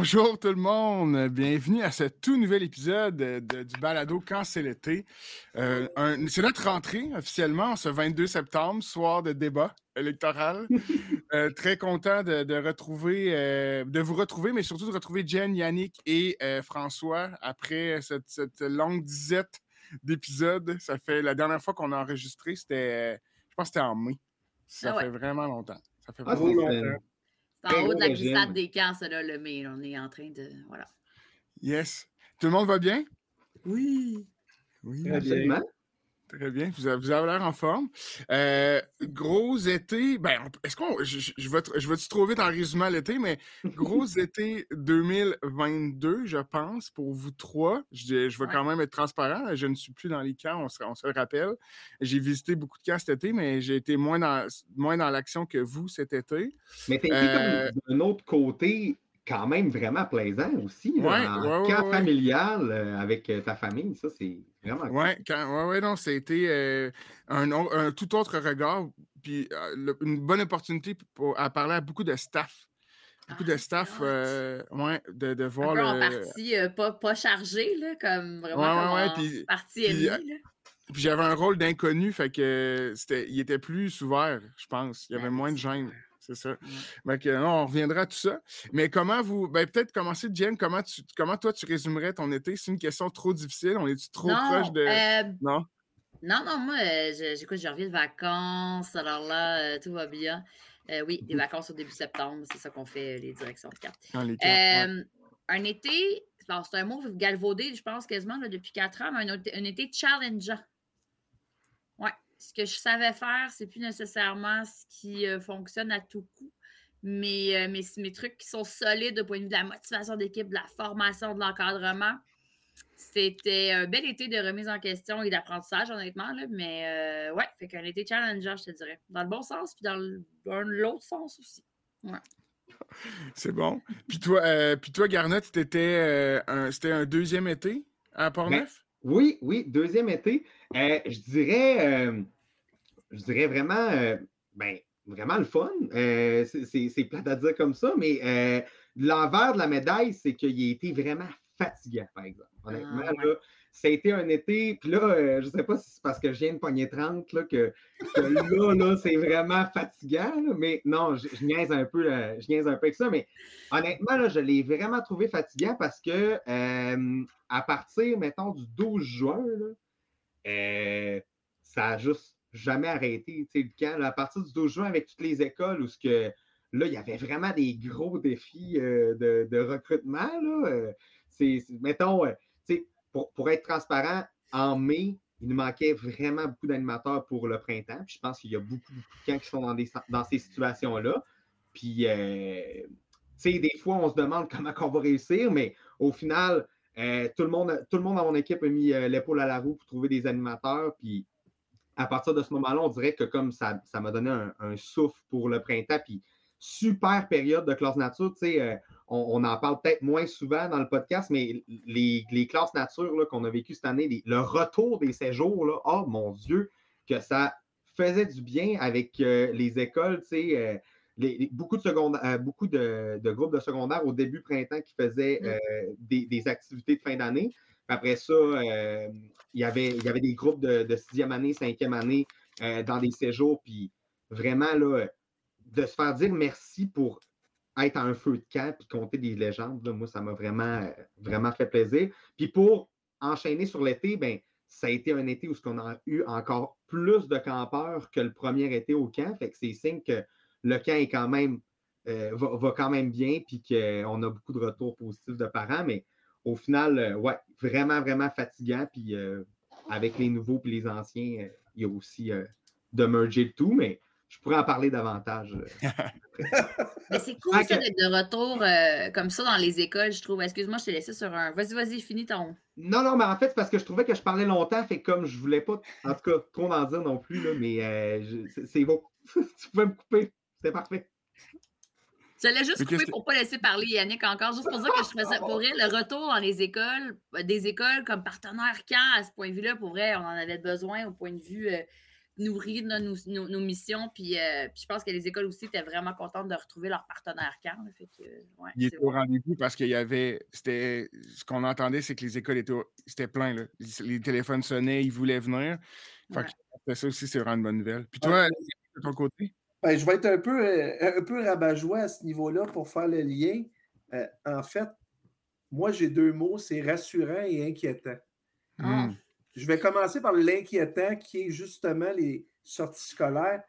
Bonjour tout le monde, bienvenue à ce tout nouvel épisode du balado Quand c'est l'été. Euh, c'est notre rentrée officiellement ce 22 septembre, soir de débat électoral. Euh, très content de, retrouver, euh, de vous retrouver, mais surtout de retrouver Jen, Yannick et François après cette, longue disette d'épisodes. Ça fait la dernière fois qu'on a enregistré, c'était, je pense c'était en mai. Ça ah fait vraiment longtemps. Ça fait ah, vraiment longtemps. C'est en haut de la glissade des camps, ça, là, le mai. On est en train de. Voilà. Yes. Tout le monde va bien? Oui. Oui, absolument. Très bien, vous avez, l'air en forme. Euh, gros été, ben, est-ce qu'on, je, je, vais, je vais trop vite en résumant l'été, mais gros été 2022, je pense, pour vous trois. Je, je vais quand même être transparent. Je ne suis plus dans les camps, on se, on se le rappelle. J'ai visité beaucoup de camps cet été, mais j'ai été moins dans, moins dans l'action que vous cet été. Mais tu été euh, d'un autre côté quand même vraiment plaisant aussi. un camp familial euh, avec ta famille, ça, c'est vraiment cool. Oui, ouais, ouais, non, c'était euh, un, un, tout autre regard, puis une bonne opportunité pour, à parler à beaucoup de staff. Beaucoup de ah, staff, ouais, de, de voir un peu en partie pas, pas chargé, là, comme vraiment ouais, comme puis, partie puis, Puis j'avais un rôle d'inconnu, fait que c'était, il était plus ouvert, je pense. Il y avait moins de gêne c'est ça. on reviendra à tout ça. Mais comment vous. Ben, peut-être commencer, Jen, comment, tu, comment toi tu résumerais ton été? C'est une question trop difficile. On est-tu trop proche de. Euh, non? Non, non, moi, euh, j'écoute, je reviens de vacances. Alors là, euh, tout va bien. oui, des vacances au début septembre, c'est ça qu'on fait, les directions de cartes. Un été, c'est un mot galvaudé, je pense, quasiment depuis quatre ans, mais un, un été challengeant ce que je savais faire, c'est plus nécessairement ce qui euh, fonctionne à tout coup. Mais, euh, mes trucs qui sont solides au point de vue de la motivation d'équipe, de la formation, de l'encadrement. C'était un bel été de remise en question et d'apprentissage, honnêtement. Là, mais euh, ouais, fait qu'un été challenger, je te dirais. Dans le bon sens, puis dans l'autre sens aussi. Ouais. C'est bon. Puis toi, puis toi Garnet, c'était un deuxième été à Port-Neuf? Oui, oui, deuxième été. Euh, je dirais, euh, je dirais vraiment, euh, ben, vraiment le fun. c'est plate à dire comme ça, mais l'envers de la médaille, c'est qu'il a été vraiment fatiguant, par exemple. Honnêtement, ah, là, ça a été un été, puis là, je ne sais pas si c'est parce que je viens de pogner 30 là, que, là, là c'est vraiment fatigant, mais non, je, niaise un peu, je niaise un peu avec ça, mais honnêtement, là, je l'ai vraiment trouvé fatigant parce que à partir, mettons, du 12 juin, euh, ça n'a juste jamais arrêté. Le camp, à partir du 12 juin, avec toutes les écoles où que, là, il y avait vraiment des gros défis euh, de, recrutement. Là, euh, mettons, pour, pour être transparent, en mai, il nous manquait vraiment beaucoup d'animateurs pour le printemps. Je pense qu'il y a beaucoup, de camps qui sont dans, ces situations-là. Puis, des fois, on se demande comment on va réussir, mais au final, euh, tout, le monde, tout le monde dans mon équipe a mis euh, l'épaule à la roue pour trouver des animateurs. Puis à partir de ce moment-là, on dirait que comme ça, ça m'a donné un, souffle pour le printemps. Puis super période de classe nature. Euh, on, en parle peut-être moins souvent dans le podcast, mais les, classes nature qu'on a vécues cette année, le retour des séjours, là, oh mon Dieu, que ça faisait du bien avec les écoles. Tu sais, beaucoup, de, euh, beaucoup de, groupes de secondaire au début printemps qui faisaient mm. euh, des, activités de fin d'année. Après ça, euh, il, y avait, il y avait des groupes de, sixième année, cinquième année dans des séjours. Puis vraiment, là, de se faire dire merci pour être à un feu de camp et compter des légendes, moi, ça m'a vraiment, vraiment fait plaisir. Puis pour enchaîner sur l'été, ben, ça a été un été où on a eu encore plus de campeurs que le premier été au camp. Fait que c'est signe que le camp est quand même, euh, va, quand même bien, puis qu'on a beaucoup de retours positifs de parents, mais au final, euh, ouais, vraiment, vraiment fatigant. Puis euh, avec les nouveaux et les anciens, il y a aussi de merger le tout, mais je pourrais en parler davantage. mais c'est cool ça d'être de retour comme ça dans les écoles, je trouve. Excuse-moi, je t'ai laissé sur un. Vas-y, vas-y, finis ton. Non, non, mais en fait, c'est parce que je trouvais que je parlais longtemps, fait comme je voulais pas, en tout cas, trop en dire non plus, là, mais c'est bon. tu pouvais me couper. C'était parfait. J'allais juste couper pour ne pas laisser parler Yannick encore, juste pour dire que je faisais pour vrai le retour dans les écoles, euh, des écoles comme partenaire camp à ce point de vue-là, pour vrai, on en avait besoin au point de vue euh, nourri nos, nos, missions. Puis, euh, puis, je pense que les écoles aussi étaient vraiment contentes de retrouver leur partenaire camp. Fait que, ouais, Il était au rendez-vous parce qu'il y avait. C'était, ce qu'on entendait, c'est que les écoles étaient c'était plein. Là. Les, téléphones sonnaient, ils voulaient venir. Fait ça aussi, c'est vraiment une bonne nouvelle. Puis toi, de ton côté? Ben, je vais être un peu, euh, un peu rabat-joie à ce niveau-là pour faire le lien. Euh, en fait, moi, j'ai deux mots, c'est rassurant et inquiétant. Ah. Hmm. Je vais commencer par l'inquiétant qui est justement les sorties scolaires.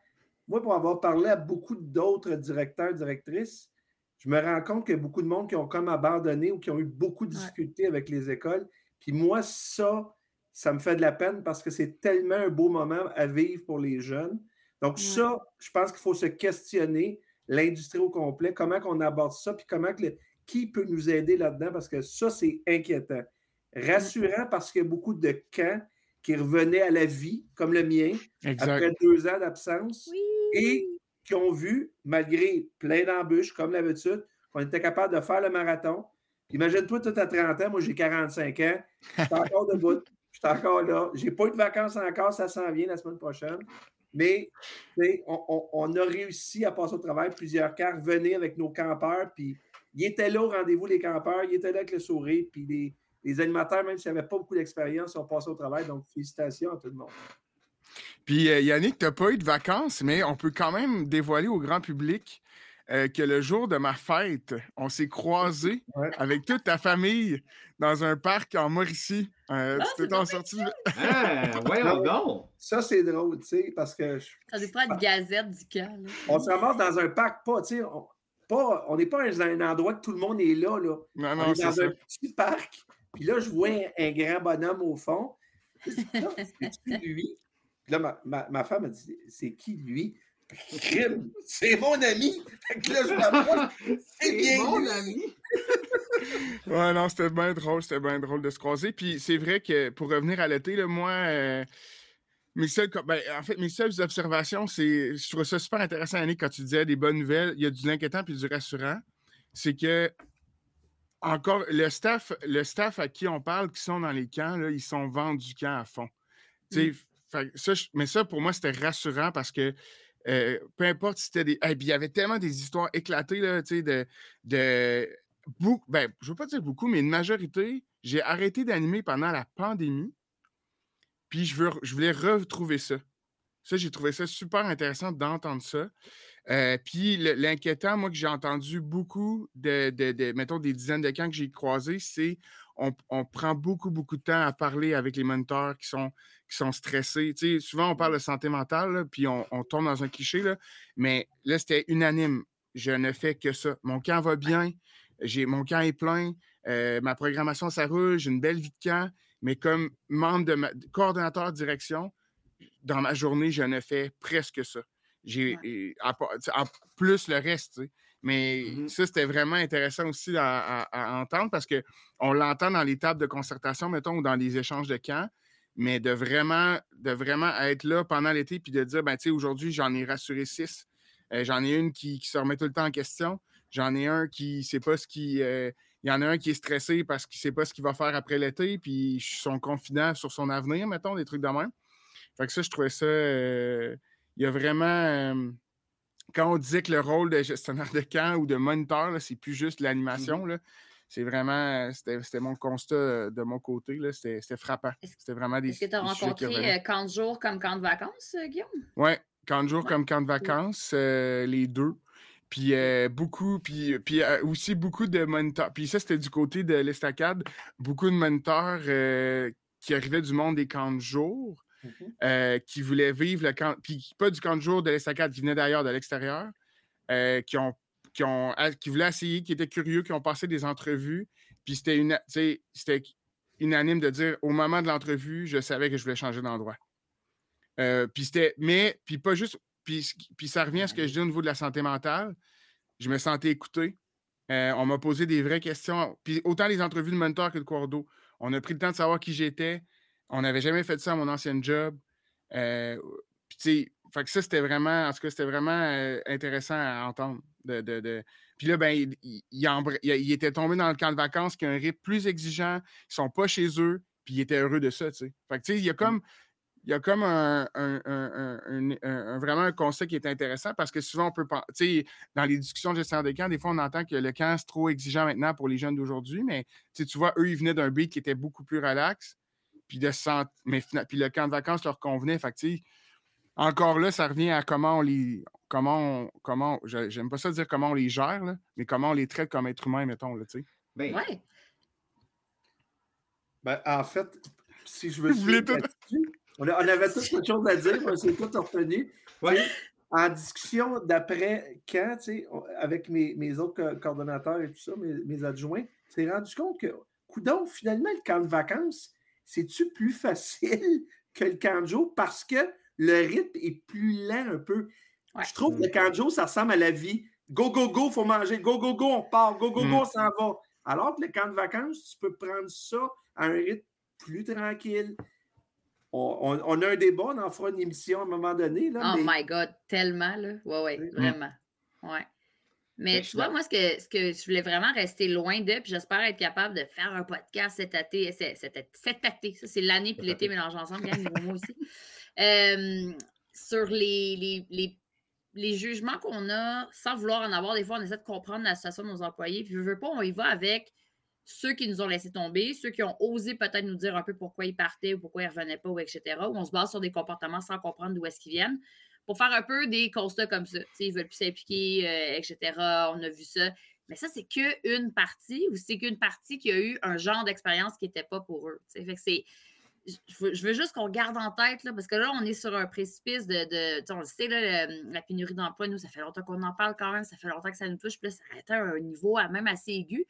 Moi, pour avoir parlé à beaucoup d'autres directeurs, directrices, je me rends compte qu'il y a beaucoup de monde qui ont comme abandonné ou qui ont eu beaucoup de difficultés avec les écoles. Puis moi, ça, ça me fait de la peine parce que c'est tellement un beau moment à vivre pour les jeunes. Donc, ça, je pense qu'il faut se questionner, l'industrie au complet, comment on aborde ça, puis comment que qui peut nous aider là-dedans, parce que ça, c'est inquiétant. Rassurant parce qu'il y a beaucoup de camps qui revenaient à la vie, comme le mien, après deux ans d'absence, et qui ont vu, malgré plein d'embûches, comme l'habitude, qu'on était capable de faire le marathon. Imagine-toi, tout à 30 ans, moi j'ai 45 ans, je suis encore debout, je suis encore là. Je n'ai pas eu de vacances encore, ça s'en vient la semaine prochaine. Mais on, a réussi à passer au travail plusieurs quarts, venir avec nos campeurs, puis ils étaient là au rendez-vous, les campeurs, ils étaient là avec le sourire, puis les, animateurs, même s'ils n'avaient pas beaucoup d'expérience, ont passé au travail. Donc, félicitations à tout le monde. Puis euh, Yannick, tu n'as pas eu de vacances, mais on peut quand même dévoiler au grand public euh, que le jour de ma fête, on s'est croisés avec toute ta famille dans un parc en Mauricie. Euh, ah, tu t'es en sorti. Ah, ouais, non. Ça, c'est drôle, tu sais, parce que. Ça pas de gazette du camp. On se ramasse dans un parc, pas, tu sais, on n'est pas dans un endroit que tout le monde est là. là. Non, non, on est, dans un petit parc. Puis là, je vois un, grand bonhomme au fond. C'est qui lui? Puis là, ma, ma, ma femme a dit C'est qui lui? C'est mon ami. Fait que là, je c'est bien mon ami. ouais, non, c'était bien drôle, c'était bien drôle de se croiser. Puis c'est vrai que pour revenir à l'été, moi, euh, mes seules, ben, en fait, mes seules observations, c'est, je trouve ça super intéressant, Annie, quand tu disais des bonnes nouvelles, il y a du inquiétant puis du rassurant. C'est que, encore, le staff, le staff à qui on parle, qui sont dans les camps, là, ils sont vendus camp à fond. Mm. Ça, mais ça, pour moi, c'était rassurant parce que euh, peu importe si c'était des. il y avait tellement des histoires éclatées, là, tu sais, de. de... Beaucoup, ben, je veux pas dire beaucoup, mais une majorité, j'ai arrêté d'animer pendant la pandémie puis je, veux, je voulais retrouver ça. Ça, j'ai trouvé ça super intéressant d'entendre ça. Euh, puis l'inquiétant, moi, que j'ai entendu beaucoup de, mettons, des dizaines de camps que j'ai croisés, c'est on, on, prend beaucoup, beaucoup de temps à parler avec les moniteurs qui sont, qui sont stressés. Tu sais, souvent, on parle de santé mentale, puis on, on, tombe dans un cliché, là, mais là, c'était unanime. Je ne fais que ça. Mon camp va bien, j'ai, mon camp est plein, euh, ma programmation, ça roule, j'ai une belle vie de camp mais comme membre de ma, coordonnateur de direction, dans ma journée, je ne fais presque ça. J'ai en plus le reste. Mais mmh ça, c'était vraiment intéressant aussi à, entendre parce qu'on l'entend dans les tables de concertation, mettons, ou dans les échanges de camps, mais de vraiment, de vraiment être là pendant l'été puis de dire, ben, tu sais, aujourd'hui, j'en ai rassuré six. Euh, j'en ai une qui, se remet tout le temps en question. J'en ai un qui ne sait pas ce qui. Euh, il y en a un qui est stressé parce qu'il ne sait pas ce qu'il va faire après l'été, puis je suis son confident sur son avenir, mettons, des trucs de même. Fait que ça, je trouvais ça. Euh, il y a vraiment. Euh, quand on disait que le rôle de gestionnaire de camp ou de moniteur, c'est plus juste l'animation, mmh c'est vraiment. C'était mon constat euh, de mon côté. C'était frappant. C'était vraiment des. Est-ce que tu as rencontré camp de jour comme camp de vacances, Guillaume? Oui, camp de jour comme camp de vacances, les deux. Puis euh, beaucoup, puis, puis euh, aussi beaucoup de moniteurs. Puis ça, c'était du côté de l'estacade. Beaucoup de moniteurs euh, qui arrivaient du monde des camps de jour, mmh qui voulaient vivre le camp. Puis pas du camp de jour de l'estacade, qui venait d'ailleurs, de l'extérieur, qui, ont, qui, ont, qui voulaient essayer, qui étaient curieux, qui ont passé des entrevues. Puis c'était une, c'était unanime de dire au moment de l'entrevue, je savais que je voulais changer d'endroit. puis c'était, mais, puis pas juste puis, ça revient à ce que je dis au niveau de la santé mentale. Je me sentais écouté. Euh, on m'a posé des vraies questions. Puis autant les entrevues de mentor que de Cordo. On a pris le temps de savoir qui j'étais. On n'avait jamais fait ça à mon ancien job. Euh, puis, fait que ça, c'était vraiment, en tout cas, c'était vraiment euh, intéressant à entendre. De, Puis là, ben, il, il, était tombé dans le camp de vacances qui a un rythme plus exigeant. Ils sont pas chez eux, puis il était heureux de ça, tu sais. Fait que, tu sais, il y a mmh. comme il y a comme un, vraiment un concept qui est intéressant parce que souvent on peut penser, dans les discussions de gestion des camps, des fois on entend que le camp est trop exigeant maintenant pour les jeunes d'aujourd'hui, mais tu vois, eux, ils venaient d'un beat qui était beaucoup plus relax, puis de mais puis le camp de vacances leur convenait. Fait encore là, ça revient à comment on les. Comment comment. J'aime pas ça dire comment on les gère, mais comment on les traite comme êtres humains, mettons, là, tu sais. Ben, ouais. Ben, en fait, si je veux on, avait toutes quelque chose à dire, on s'est tout retenu. En discussion d'après quand, avec mes, mes, autres coordonnateurs et tout ça, mes, mes adjoints, s'est rendu compte que, coudon, finalement, le camp de vacances, c'est-tu plus facile que le jour parce que le rythme est plus lent un peu. Je trouve que le de jour, ça ressemble à la vie. Go, go, go, faut manger. Go, go, go, on part. Go, go, go, on s'en va. Alors que le camp de vacances, tu peux prendre ça à un rythme plus tranquille. On, a un débat, on en fera une émission à un moment donné. Là, oh my God, tellement, là. Oui, oui, vraiment. Ouais. Mais tu vois, moi, ce que, ce que je voulais vraiment rester loin de, puis j'espère être capable de faire un podcast cet été, cet, été, ça c'est l'année puis l'été mélangés ensemble, bien moi aussi, euh, sur les, les, les, les jugements qu'on a, sans vouloir en avoir, des fois, on essaie de comprendre la situation de nos employés, puis je veux pas, on y va avec ceux qui nous ont laissé tomber, ceux qui ont osé peut-être nous dire un peu pourquoi ils partaient ou pourquoi ils ne revenaient pas, ou etc., où on se base sur des comportements sans comprendre d'où est-ce qu'ils viennent, pour faire un peu des constats comme ça. T'sais, ils veulent plus s'impliquer, euh, etc., on a vu ça. Mais ça, c'est qu'une partie, ou c'est qu'une partie qui a eu un genre d'expérience qui n'était pas pour eux. Fait que c'est je veux, juste qu'on garde en tête, là, parce que là, on est sur un précipice de. de on le sait, là, la pénurie d'emploi, nous, ça fait longtemps qu'on en parle quand même, ça fait longtemps que ça nous touche, puis là, ça a été un niveau même assez aigu.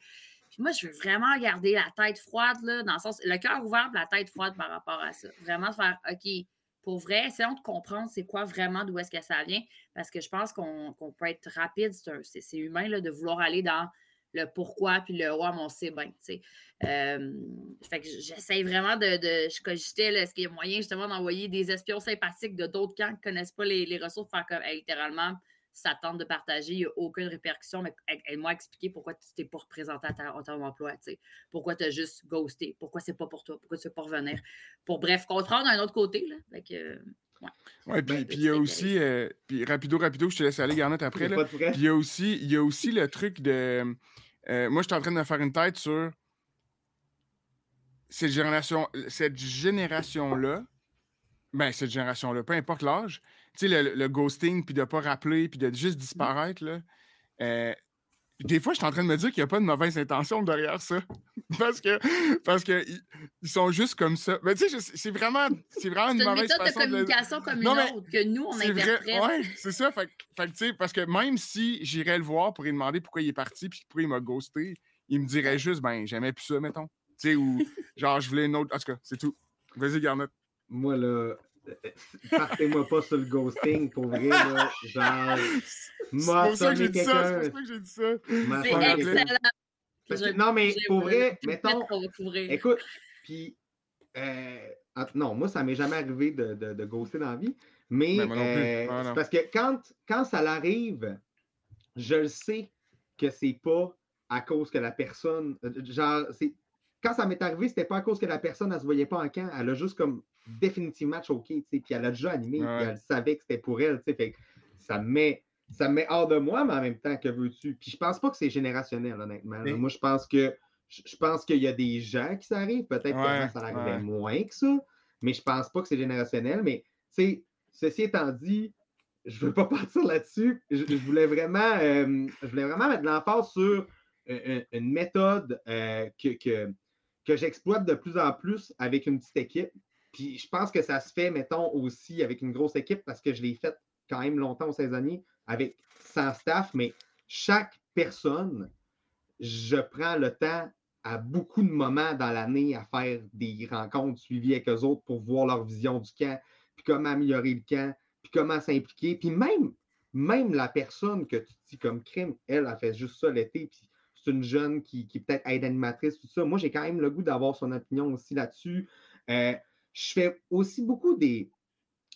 Puis moi, je veux vraiment garder la tête froide, là, dans le sens, le cœur ouvert, la tête froide par rapport à ça. Vraiment faire, OK, pour vrai, essayons de comprendre c'est quoi vraiment, d'où est-ce que ça vient, parce que je pense qu'on peut être rapide, c'est humain là, de vouloir aller dans le pourquoi, puis le ouais, on sait bien, tu. Euh, fait que j'essaie vraiment de, de je cogitais, est-ce qu'il y a moyen justement d'envoyer des espions sympathiques de d'autres camps qui ne connaissent pas les, ressources, faire comme, littéralement, ça tente de partager, il n'y a aucune répercussion, mais aide-moi expliquer pourquoi tu t'es pas représenté à, ton emploi, tu sais. Pourquoi tu as juste ghosté, pourquoi c'est pas pour toi, pourquoi tu veux pas revenir? Pour bref, comprendre d'un autre côté, là. Fait que, ouais. Oui, puis il y a aussi, euh, puis rapido, rapido, je te laisse aller, Garnet, après. Là. Puis il y a aussi, il y a aussi le truc de. Euh, moi, je suis en train de me faire une tête sur cette génération, cette génération-là. Ben, cette génération-là, peu importe l'âge, tu sais, le, ghosting, puis de ne pas rappeler, puis de juste disparaître, là. Euh, des fois, je suis en train de me dire qu'il n'y a pas de mauvaise intention derrière ça. parce que parce que ils sont juste comme ça. Mais tu sais, c'est vraiment, c'est vraiment une, mauvaise façon de communication comme une autre que nous, on interprète. Oui, c'est ça. Fait, fait tu sais, parce que même si j'irais le voir pour lui demander pourquoi il est parti puis pourquoi il m'a ghosté, il me dirait juste, ben, j'aimais plus ça, mettons. Tu sais, ou genre, je voulais une autre. En tout cas, c'est tout. Vas-y, Garnet. Moi, là, Partez-moi pas sur le ghosting, pour vrai, là. Genre, moi, c'est pour ça que j'ai dit ça. C'est pour ça que j'ai dit ça. C'est excellent. non, mais pour vrai, mettons. Écoute, puis. Euh, non, moi, ça m'est jamais arrivé de, de, de, ghoster dans la vie. Mais ben, euh, parce que quand, quand ça l'arrive, je le sais que c'est pas à cause que la personne. Euh, genre, c'est quand ça m'est arrivé, c'était pas à cause que la personne, elle se voyait pas en camp. Elle a juste comme définitivement choqué, puis elle a déjà animé, puis elle savait que c'était pour elle, fait ça me met ça met hors de moi, mais en même temps, que veux-tu? Puis je pense pas que c'est générationnel, honnêtement. Moi, je pense que je pense qu'il y a des gens qui s'arrivent, peut-être que ça arrivait moins que ça, mais je pense pas que c'est générationnel. Mais ceci étant dit, je veux pas partir là-dessus. Je, voulais vraiment euh, je voulais vraiment mettre l'emphase sur une, méthode euh, que, que j'exploite de plus en plus avec une petite équipe. Puis je pense que ça se fait, mettons, aussi avec une grosse équipe parce que je l'ai fait quand même longtemps aux saisonniers avec sans staff, mais chaque personne, je prends le temps à beaucoup de moments dans l'année à faire des rencontres suivies avec eux autres pour voir leur vision du camp, puis comment améliorer le camp, puis comment s'impliquer. Puis même, même la personne que tu dis comme crime, elle a fait juste ça l'été, puis c'est une jeune qui, qui peut-être aide animatrice, tout ça. Moi, j'ai quand même le goût d'avoir son opinion aussi là-dessus. Euh, je fais aussi beaucoup des,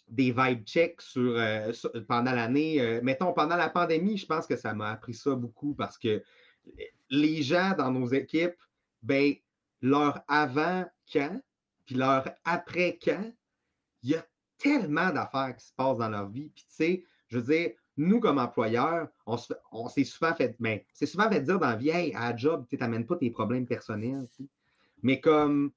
des vibe checks sur, euh, pendant l'année. Euh, mettons, pendant la pandémie, je pense que ça m'a appris ça beaucoup parce que les gens dans nos équipes, ben, leur avant-camp, puis leur après-camp, il y a tellement d'affaires qui se passent dans leur vie. Puis, tu sais, je veux dire, nous, comme employeurs, on, s'est souvent fait, ben, c'est souvent fait dire dans la vie, hey, à la job, tu n'amènes pas tes problèmes personnels. Mais comme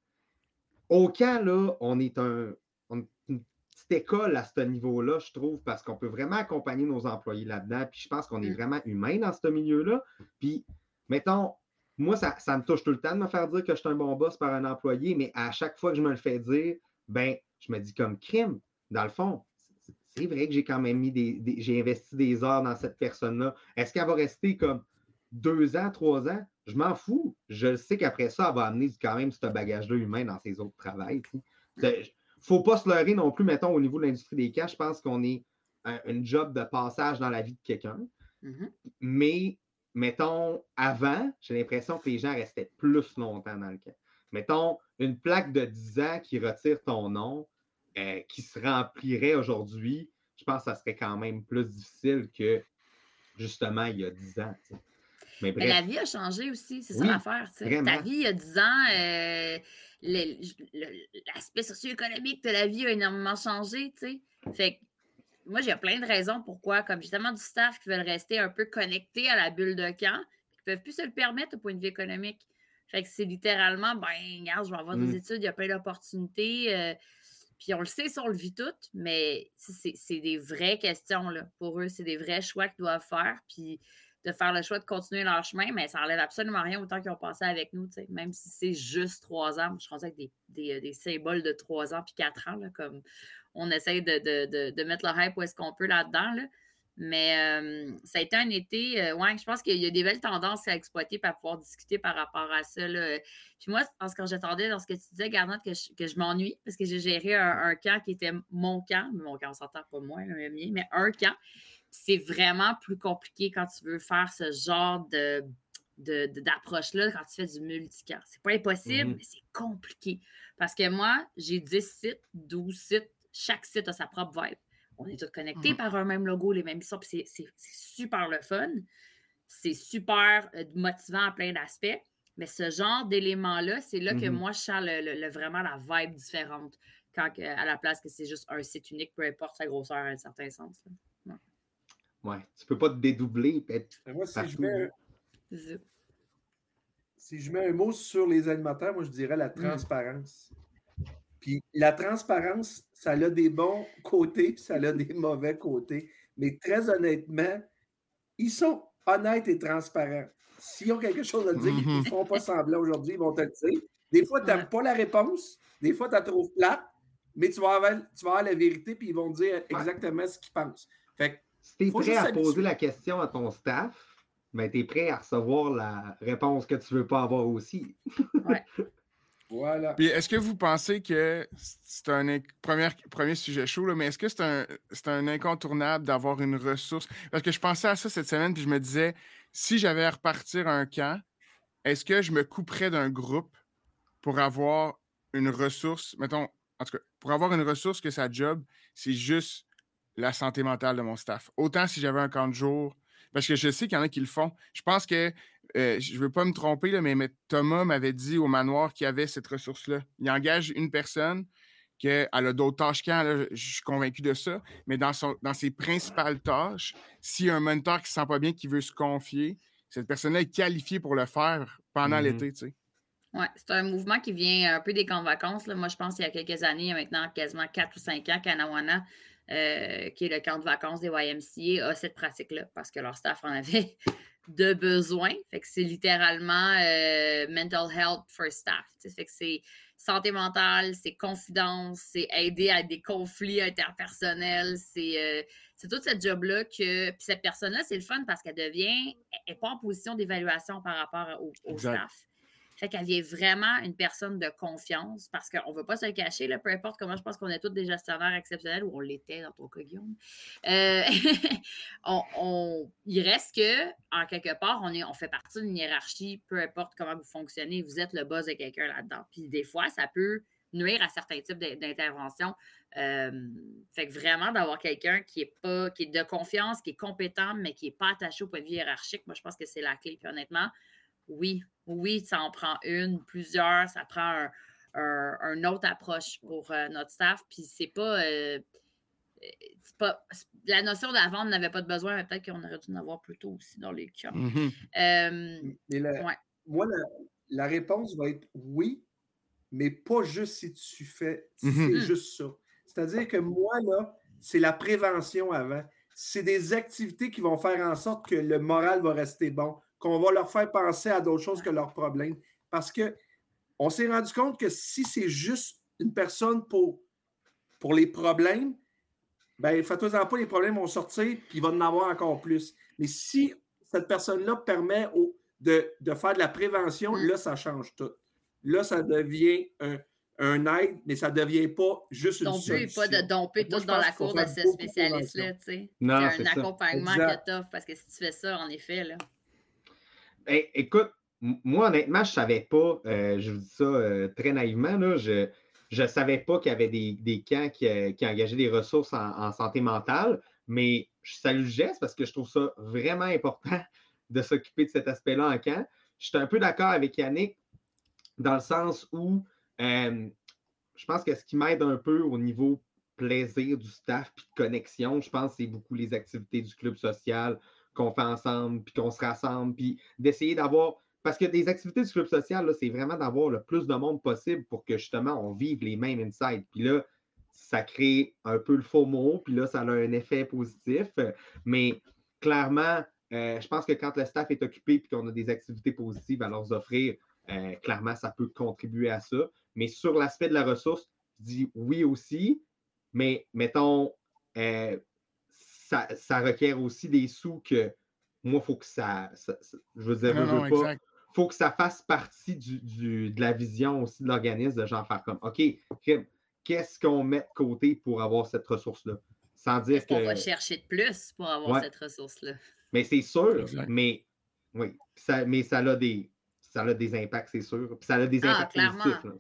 au camp, là, on est un, une petite école à ce niveau-là, je trouve, parce qu'on peut vraiment accompagner nos employés là-dedans. Puis je pense qu'on est mm. vraiment humain dans ce milieu-là. Puis, mettons, moi, ça, ça, me touche tout le temps de me faire dire que je suis un bon boss par un employé, mais à chaque fois que je me le fais dire, ben, je me dis comme crime, dans le fond, c'est vrai que j'ai quand même mis des, j'ai investi des heures dans cette personne-là. Est-ce qu'elle va rester comme deux ans, trois ans? Je m'en fous. Je sais qu'après ça, elle va amener quand même ce bagage-là humain dans ses autres travails. Il ne faut pas se leurrer non plus, mettons, au niveau de l'industrie des cas. Je pense qu'on est un, job de passage dans la vie de quelqu'un. Mm-hmm. Mais, mettons, avant, j'ai l'impression que les gens restaient plus longtemps dans le camp. Mettons, une plaque de 10 ans qui retire ton nom, euh, qui se remplirait aujourd'hui, je pense que ça serait quand même plus difficile que justement il y a 10 ans. Mais, la vie a changé aussi, c'est ça l'affaire. Ta vie il y a 10 ans, euh, l'aspect socio-économique de la vie a énormément changé. Fait moi, j'ai plein de raisons pourquoi, comme justement du staff qui veulent rester un peu connectés à la bulle de camp, qui ne peuvent plus se le permettre au point de vue économique. Fait que c'est littéralement, ben, regarde, je vais avoir des mmh. études, il y a plein d'opportunités. Euh, puis on le sait, ça, on le vit tout, mais c'est des vraies questions. Là. Pour eux, c'est des vrais choix qu'ils doivent faire. Puis de faire le choix de continuer leur chemin, mais ça n'enlève absolument rien autant qu'ils ont passé avec nous. Même si c'est juste trois ans. Je pense avec des, des, des, symboles de trois ans puis quatre ans, là, comme on essaye de, de, de, mettre le hype où est-ce qu'on peut là-dedans. Là. Mais euh, ça a été un été, euh, ouais, je pense qu'il y a des belles tendances à exploiter pour pouvoir discuter par rapport à ça. Puis moi, parce que j'attendais dans ce que tu disais, Garnette, que je, m'ennuie parce que j'ai géré un, camp qui était mon camp. Mon camp, on s'entend pas moi, le mien, mais un camp. C'est vraiment plus compliqué quand tu veux faire ce genre de d'approche-là quand tu fais du multicamp. C'est pas impossible, mm-hmm. mais c'est compliqué. Parce que moi, j'ai 10 sites, 12 sites, chaque site a sa propre vibe on est tous connectés mmh par un même logo, les mêmes sons, c'est super le fun. C'est super euh, motivant à plein d'aspects. Mais ce genre d'éléments-là, c'est là, que mmh moi, je sens le, vraiment la vibe différente quand, à la place que c'est juste un site unique, peu importe sa grosseur à un certain sens. Ouais. tu peux pas te dédoubler. Moi, si je, mets, si je mets un mot sur les animateurs, moi, je dirais la mmh. transparence. Puis la transparence, ça a des bons côtés, puis ça a des mauvais côtés. Mais très honnêtement, ils sont honnêtes et transparents. S'ils ont quelque chose à dire, ils ne mm-hmm. font pas semblant aujourd'hui, ils vont te le dire. Des fois, tu n'aimes pas la réponse, des fois, tu la trouves plate, mais tu vas, avoir, tu vas avoir la vérité, puis ils vont dire exactement ce qu'ils pensent. Fait si tu es prêt à poser la question à ton staff, mais ben, tu es prêt à recevoir la réponse que tu ne veux pas avoir aussi. ouais. Voilà. Puis est-ce que vous pensez que c'est un premier, premier sujet chaud, là, mais est-ce que c'est un, un, incontournable d'avoir une ressource? Parce que je pensais à ça cette semaine, puis je me disais, si j'avais à repartir un camp, est-ce que je me couperais d'un groupe pour avoir une ressource, mettons, en tout cas, pour avoir une ressource que sa job, c'est juste la santé mentale de mon staff. Autant si j'avais un camp de jour, parce que je sais qu'il y en a qui le font. Je pense que euh, je ne veux pas me tromper, mais, Thomas m'avait dit au manoir qu'il y avait cette ressource-là. Il engage une personne qu'elle a d'autres tâches qu'elle, je suis convaincu de ça, mais dans, son, dans ses principales tâches, s'il y a un mentor qui ne se sent pas bien, qui veut se confier, cette personne-là est qualifiée pour le faire pendant mm-hmm. l'été. Tu sais. Oui, c'est un mouvement qui vient un peu des camps de vacances. Là. Moi, je pense qu'il y a quelques années, il y a maintenant quasiment 4 ou 5 ans, Kanawana, euh, qui est le camp de vacances des YMCA, a cette pratique-là parce que leur staff en avait de besoin. Fait que c'est littéralement euh, mental health for staff. Fait que c'est santé mentale, c'est confidence, c'est aider à des conflits interpersonnels, c'est euh, tout ce job-là que. Puis cette personne-là, c'est le fun parce qu'elle devient. Elle n'est pas en position d'évaluation par rapport au staff. Fait qu'elle vient vraiment une personne de confiance parce qu'on ne veut pas se cacher, là, peu importe comment je pense qu'on est tous des gestionnaires exceptionnels ou on l'était dans ton cas, Guillaume. Euh, on, il reste que, en quelque part, on, est, on fait partie d'une hiérarchie, peu importe comment vous fonctionnez, vous êtes le boss de quelqu'un là-dedans. Puis des fois, ça peut nuire à certains types d'interventions. Euh, fait que vraiment d'avoir quelqu'un qui est pas, qui est de confiance, qui est compétent, mais qui n'est pas attaché au point de vue hiérarchique, moi je pense que c'est la clé. Puis honnêtement, oui, oui, ça en prend une, plusieurs, ça prend une autre approche pour notre staff. Puis c'est pas, pas. La notion d'avant, on n'avait pas de besoin, mais peut-être qu'on aurait dû en avoir plus tôt aussi dans les cas. Mm-hmm. Moi, la, réponse va être oui, mais pas juste si tu fais. C'est mm-hmm. juste ça. C'est-à-dire que moi, là, c'est la prévention avant. C'est des activités qui vont faire en sorte que le moral va rester bon, qu'on va leur faire penser à d'autres choses que leurs problèmes. Parce que on s'est rendu compte que si c'est juste une personne pour, pour les problèmes, ben faites-en pas, les problèmes vont sortir, puis il va en avoir encore plus. Mais si cette personne-là permet de, faire de la prévention, mm. là, ça change tout. Là, ça devient un, un aide, mais ça ne devient pas juste une solution. pas de domper tout dans la cour de ce spécialiste-là, tu sais. C'est un accompagnement que tu offres, parce que si tu fais ça, en effet, là. Ben, écoute, moi, honnêtement, je ne savais pas, euh, je vous dis ça euh, très naïvement, là, je ne savais pas qu'il y avait des, camps qui, euh, qui, engageaient des ressources en, santé mentale, mais je salue le geste parce que je trouve ça vraiment important de s'occuper de cet aspect-là en camp. Je suis un peu d'accord avec Yannick dans le sens où je pense que ce qui m'aide un peu au niveau plaisir du staff puis de connexion, je pense c'est beaucoup les activités du club social qu'on fait ensemble, puis qu'on se rassemble, puis d'essayer d'avoir. Parce que des activités du club social, c'est vraiment d'avoir le plus de monde possible pour que justement on vive les mêmes insights. Puis là, ça crée un peu le faux mot, puis là, ça a un effet positif. Mais clairement, euh, je pense que quand le staff est occupé et qu'on a des activités positives à leur offrir, euh, clairement, ça peut contribuer à ça. Mais sur l'aspect de la ressource, je dis oui aussi, mais mettons, euh, ça, requiert aussi des sous que moi, il faut que ça, Je veux dire, je veux pas. Il faut que ça fasse partie du, de la vision aussi de l'organisme, de genre faire comme OK, qu'est-ce qu'on met de côté pour avoir cette ressource-là? Sans dire que. qu'on va chercher de plus pour avoir cette ressource-là? Mais c'est sûr, mais oui, ça, mais ça a des ça a des impacts, c'est sûr. Puis ça a des ah, impacts positifs.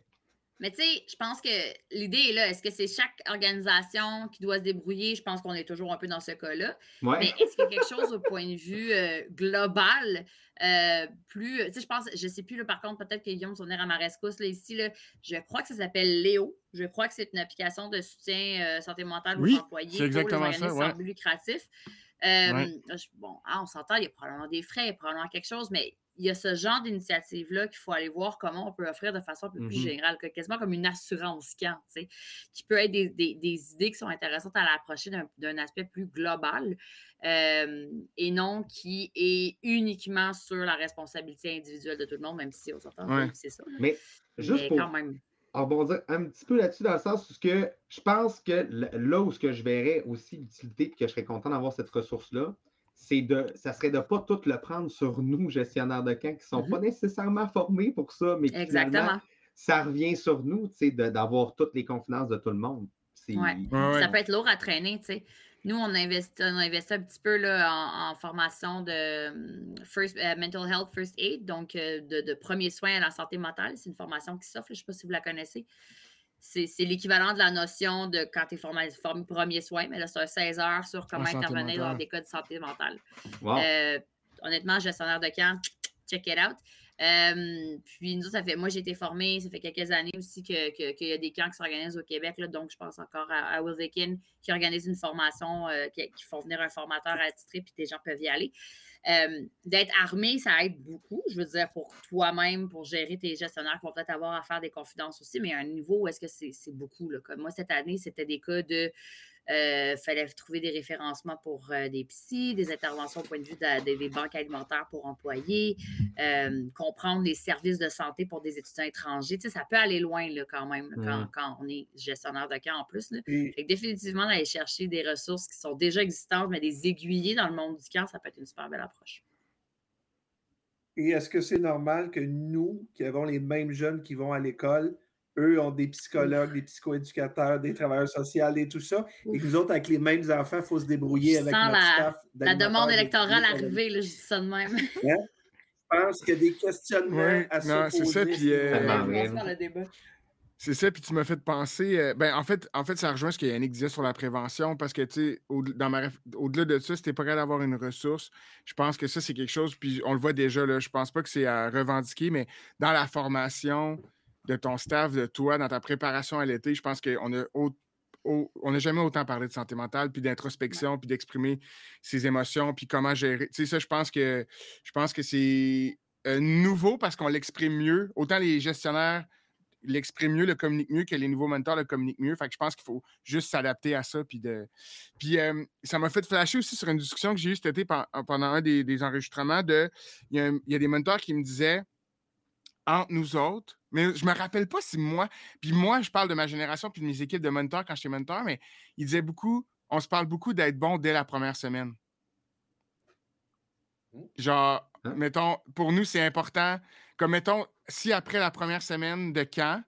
Mais tu sais, je pense que l'idée est là. Est-ce que c'est chaque organisation qui doit se débrouiller? Je pense qu'on est toujours un peu dans ce cas-là. Mais est-ce qu'il y a quelque chose au point de vue euh, global, euh, plus. Tu sais, je pense, je ne sais plus, là, par contre, peut-être que Guillaume son à ma rescousse, là, ici, là, je crois que ça s'appelle Léo. Je crois que c'est une application de soutien euh, santé mentale aux employés c'est exactement pour lucratif. Bon, ah, on s'entend, il y a probablement des frais, il y a probablement quelque chose, mais il y a ce genre d'initiative-là qu'il faut aller voir comment on peut offrir de façon un peu plus mmh générale, quasiment comme une assurance camp, qui peut être des, idées qui sont intéressantes à l'approcher d'un aspect plus global et non qui est uniquement sur la responsabilité individuelle de tout le monde, même si on s'entend c'est ça. Mais juste pour quand même... rebondir un petit peu là-dessus, dans le sens où que je pense que là où ce que je verrais aussi l'utilité et que je serais content d'avoir cette ressource-là, c'est de, ça serait de ne pas tout le prendre sur nous, gestionnaires de camps, qui ne sont pas mm-hmm. nécessairement formés pour ça, mais Exactement. ça revient sur nous, d'avoir toutes les confidences de tout le monde. Ça peut être lourd à traîner, tu sais. Nous, on investit, on un petit peu là, en, formation de hum, first, euh, Mental Health First Aid, donc euh, de, de premiers soins à la santé mentale. C'est une formation qui s'offre, je ne sais pas si vous la connaissez c'est l'équivalent de la notion de quand tu es formé, formé premier soin, mais là, c'est un 16 heures sur comment intervenir dans des cas de santé mentale. Euh, honnêtement, gestionnaire de camp, check it out. Euh, puis nous, ça fait, moi j'ai été formée, ça fait quelques années aussi qu'il y a des camps qui s'organisent au Québec, là, donc je pense encore à, à qui organise une formation, euh, qui, font venir un formateur titrer, puis des gens peuvent y aller. Euh, d'être armé, ça aide beaucoup. Je veux dire, pour toi-même, pour gérer tes gestionnaires qui vont peut-être avoir à faire des confidences aussi, mais à un niveau où est-ce que c'est beaucoup? Là. Comme moi, cette année, c'était des cas de il euh, fallait trouver des référencements pour euh, des psys, des interventions au point de vue des banques alimentaires pour employés, euh, comprendre les services de santé pour des étudiants étrangers. ça peut aller loin là, quand même quand, on est gestionnaire de camp en plus. définitivement, d'aller chercher des ressources qui sont déjà existantes, mais des aiguillés dans le monde du camp, ça peut être une super belle approche. Et est-ce que c'est normal que nous, qui avons les mêmes jeunes qui vont à l'école, eux ont des psychologues, des psychoéducateurs, des travailleurs sociaux et tout ça, et que nous autres, avec les mêmes enfants, il faut se débrouiller avec notre la, staff. La demande électorale arrivée, là, je dis ça de même. Hein? Je pense qu'il y a des questionnements à se poser. C'est ça, puis... Euh, c'est ça, puis tu m'as fait penser. Euh, ben, en fait, en fait, ça rejoint ce que Yannick disait sur la prévention, parce que, tu sais, au-delà de ça, si t'es pas capable d'avoir une ressource, je pense que ça, c'est quelque chose, puis on le voit déjà, là, je pense pas que c'est à revendiquer, mais dans la formation, de ton staff, de toi, dans ta préparation à l'été. Je pense qu'on a on n'a jamais autant parlé de santé mentale, puis d'introspection, puis d'exprimer ses émotions, puis comment gérer. Tu sais, ça, je pense que je pense que c'est euh, nouveau parce qu'on l'exprime mieux. Autant les gestionnaires l'expriment mieux, le communiquent mieux que les nouveaux mentors le communiquent mieux. Fait que je pense qu'il faut juste s'adapter à ça. Puis, de... puis euh, ça m'a fait flasher aussi sur une discussion que j'ai eue cet été pendant un des, enregistrements de. Il y, a, des mentors qui me disaient entre nous autres, mais je me rappelle pas si moi, puis moi, je parle de ma génération puis de mes équipes de mentors quand j'étais mentor, mais il disait beaucoup, on se parle beaucoup d'être bon dès la première semaine. Mmh. Genre, hein? mettons, pour nous, c'est important. Comme, mettons, si après la première semaine de camp,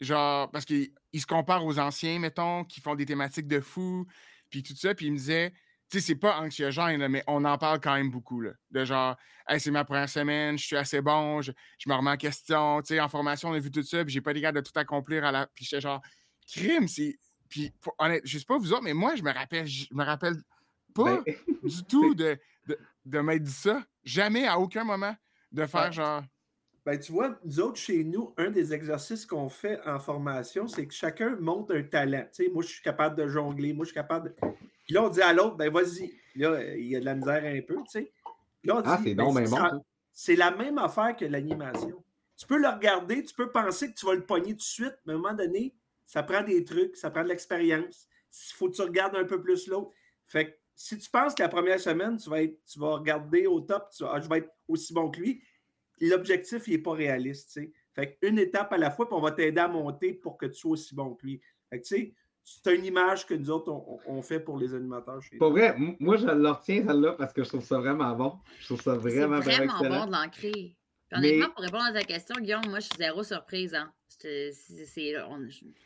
genre, parce qu'il se compare aux anciens, mettons, qui font des thématiques de fou, puis tout ça, puis il me disait, tu sais, c'est pas anxiogène, mais on en parle quand même beaucoup, là, de genre, hey, c'est ma première semaine, je suis assez bon, je, me remets en question, tu sais, en formation, on a vu tout ça, puis j'ai pas les gars de tout accomplir à la. Puis j'étais genre, crime, c'est. Puis, honnête, je sais pas vous autres, mais moi, je me rappelle, je me rappelle pas ben, du tout de, de, de m'être dit ça. Jamais, à aucun moment, de faire genre. Ben, tu vois, nous autres, chez nous, un des exercices qu'on fait en formation, c'est que chacun monte un talent. Tu sais, moi, je suis capable de jongler, moi, je suis capable de. Puis là, on dit à l'autre, ben vas-y. Là, il y a de la misère un peu, tu sais. Là, ah, c'est ben, bon. C'est la même affaire que l'animation. Tu peux le regarder, tu peux penser que tu vas le pogner tout de suite, mais à un moment donné, ça prend des trucs, ça prend de l'expérience. Il faut que tu regardes un peu plus l'autre. Fait que si tu penses que la première semaine, tu vas, être, tu vas regarder au top, tu ah, je vais être aussi bon que lui, l'objectif, il n'est pas réaliste. sais. Fait une étape à la fois, puis on va t'aider à monter pour que tu sois aussi bon que lui. Fait que, c'est une image que nous autres, on, fait pour les animateurs. Chez Pas vrai, moi, je le retiens, celle-là, parce que je trouve ça vraiment bon. Je trouve ça vraiment, C'est vraiment bon de l'ancrer. Honnêtement, pour répondre à ta question, Guillaume, moi, je suis zéro surprise. Hein. C'est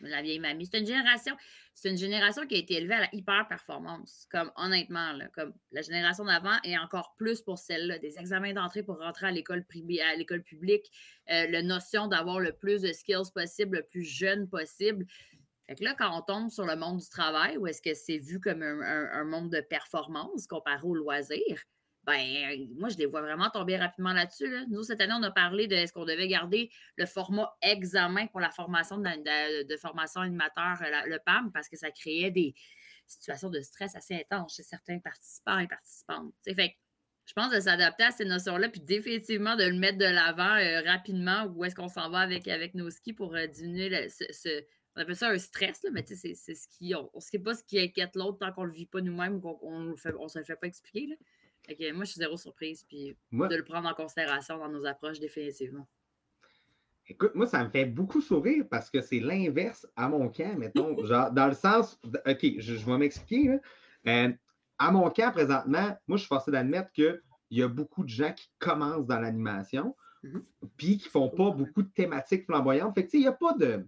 la vieille mamie. C'est une génération, c'est une génération qui a été élevée à la hyper performance. Comme honnêtement, comme la génération d'avant et encore plus pour celle-là, des examens d'entrée pour rentrer à l'école à l'école publique, euh, la notion d'avoir le plus de skills possible, le plus jeune possible. Fait que là, quand on tombe sur le monde du travail, où est-ce que c'est vu comme un, un monde de performance comparé au loisir, ben, moi, je les vois vraiment tomber rapidement là-dessus. Nous, cette année, on a parlé de est-ce qu'on devait garder le format examen pour la formation de, formation animateur, euh, le PAM, parce que ça créait des situations de stress assez intenses chez certains participants et participantes. fait je pense de s'adapter à ces notions-là, puis définitivement de le mettre de l'avant euh, rapidement, où est-ce qu'on s'en va avec, avec nos skis pour euh, diminuer ce, on appelle ça un stress, mais c'est ce qui. On ne sait pas ce qui inquiète l'autre tant qu'on ne le vit pas nous-mêmes ou qu'on ne se le fait pas expliquer. Moi, je suis zéro surprise, puis de le prendre en considération dans nos approches, définitivement. Écoute, moi, ça me fait beaucoup sourire parce que c'est l'inverse à mon camp, mettons. genre, dans le sens. OK, je, vais m'expliquer. Euh, à mon camp, présentement, moi, je suis forcé d'admettre qu'il y a beaucoup de gens qui commencent dans l'animation, mm-hmm. puis qui ne font pas beaucoup de thématiques flamboyantes. Fait que, il n'y a pas de.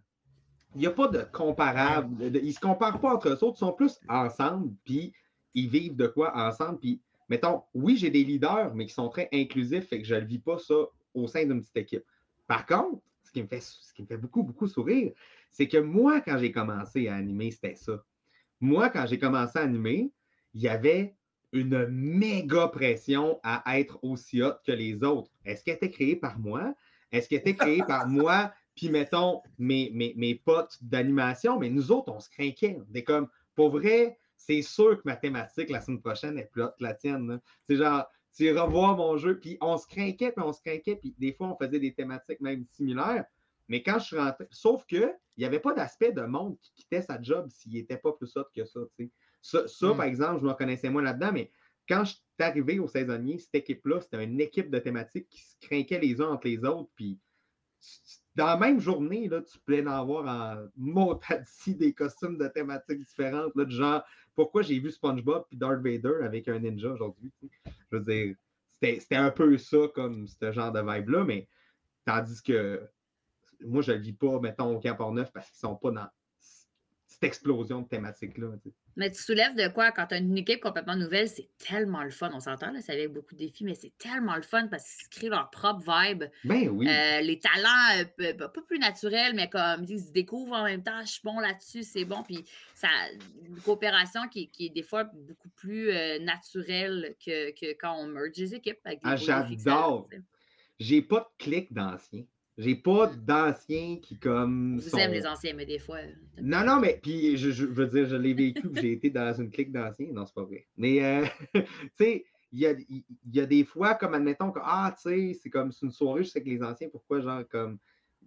Il n'y a pas de comparable. ils ne se comparent pas entre eux autres, ils sont plus ensemble, puis ils vivent de quoi ensemble. Puis mettons, oui, j'ai des leaders, mais qui sont très inclusifs, et que je ne vis pas ça au sein d'une petite équipe. Par contre, ce qui me fait, ce qui me fait beaucoup, beaucoup sourire, c'est que moi, quand j'ai commencé à animer, c'était ça. Moi, quand j'ai commencé à animer, il y avait une méga pression à être aussi haute que les autres. Est-ce qu'elle était créée par moi? Est-ce qu'elle était créée par moi? Puis, mettons, mes, mes, mes potes d'animation, mais nous autres, on se craquait. On était comme, pour vrai, c'est sûr que ma thématique la semaine prochaine est plus haute que la tienne. C'est genre, tu revois mon jeu, puis on se craquait, puis on se craquait, puis des fois, on faisait des thématiques même similaires. Mais quand je suis rentré, sauf que il n'y avait pas d'aspect de monde qui quittait sa job s'il n'était pas plus haute que ça. Ça, ça hmm. par exemple, je me reconnaissais moins là-dedans, mais quand je suis arrivé au saisonnier, cette équipe-là, c'était une équipe de thématiques qui se craquait les uns entre les autres, puis dans la même journée, là, tu peux en avoir en motadis des costumes de thématiques différentes, là, de genre pourquoi j'ai vu SpongeBob puis Darth Vader avec un ninja aujourd'hui. Je veux dire, c'était un peu ça comme ce genre de vibe-là, mais tandis que moi, je ne le vis pas, mettons, au Camp Neuf parce qu'ils ne sont pas dans cette explosion de thématiques-là. Mais tu soulèves de quoi quand tu as une équipe complètement nouvelle, c'est tellement le fun. On s'entend, c'est avec beaucoup de défis, mais c'est tellement le fun parce qu'ils créent leur propre vibe. Ben oui. Euh, les talents, euh, pas plus naturels, mais comme ils se découvrent en même temps, je suis bon là-dessus, c'est bon. Puis ça, une coopération qui, est des fois beaucoup plus euh, naturelle que, quand on merge les équipes. ah, j'adore. J'ai pas de clic d'anciens. J'ai pas d'anciens qui comme. Vous aimez les anciens, mais des fois. Euh, non, non, mais puis je, veux dire, je l'ai vécu, j'ai été dans une clique d'anciens. Non, c'est pas vrai. Mais euh, tu sais, il y a, y a, des fois, comme admettons que ah, tu sais, c'est comme c'est une soirée, je sais que les anciens, pourquoi genre comme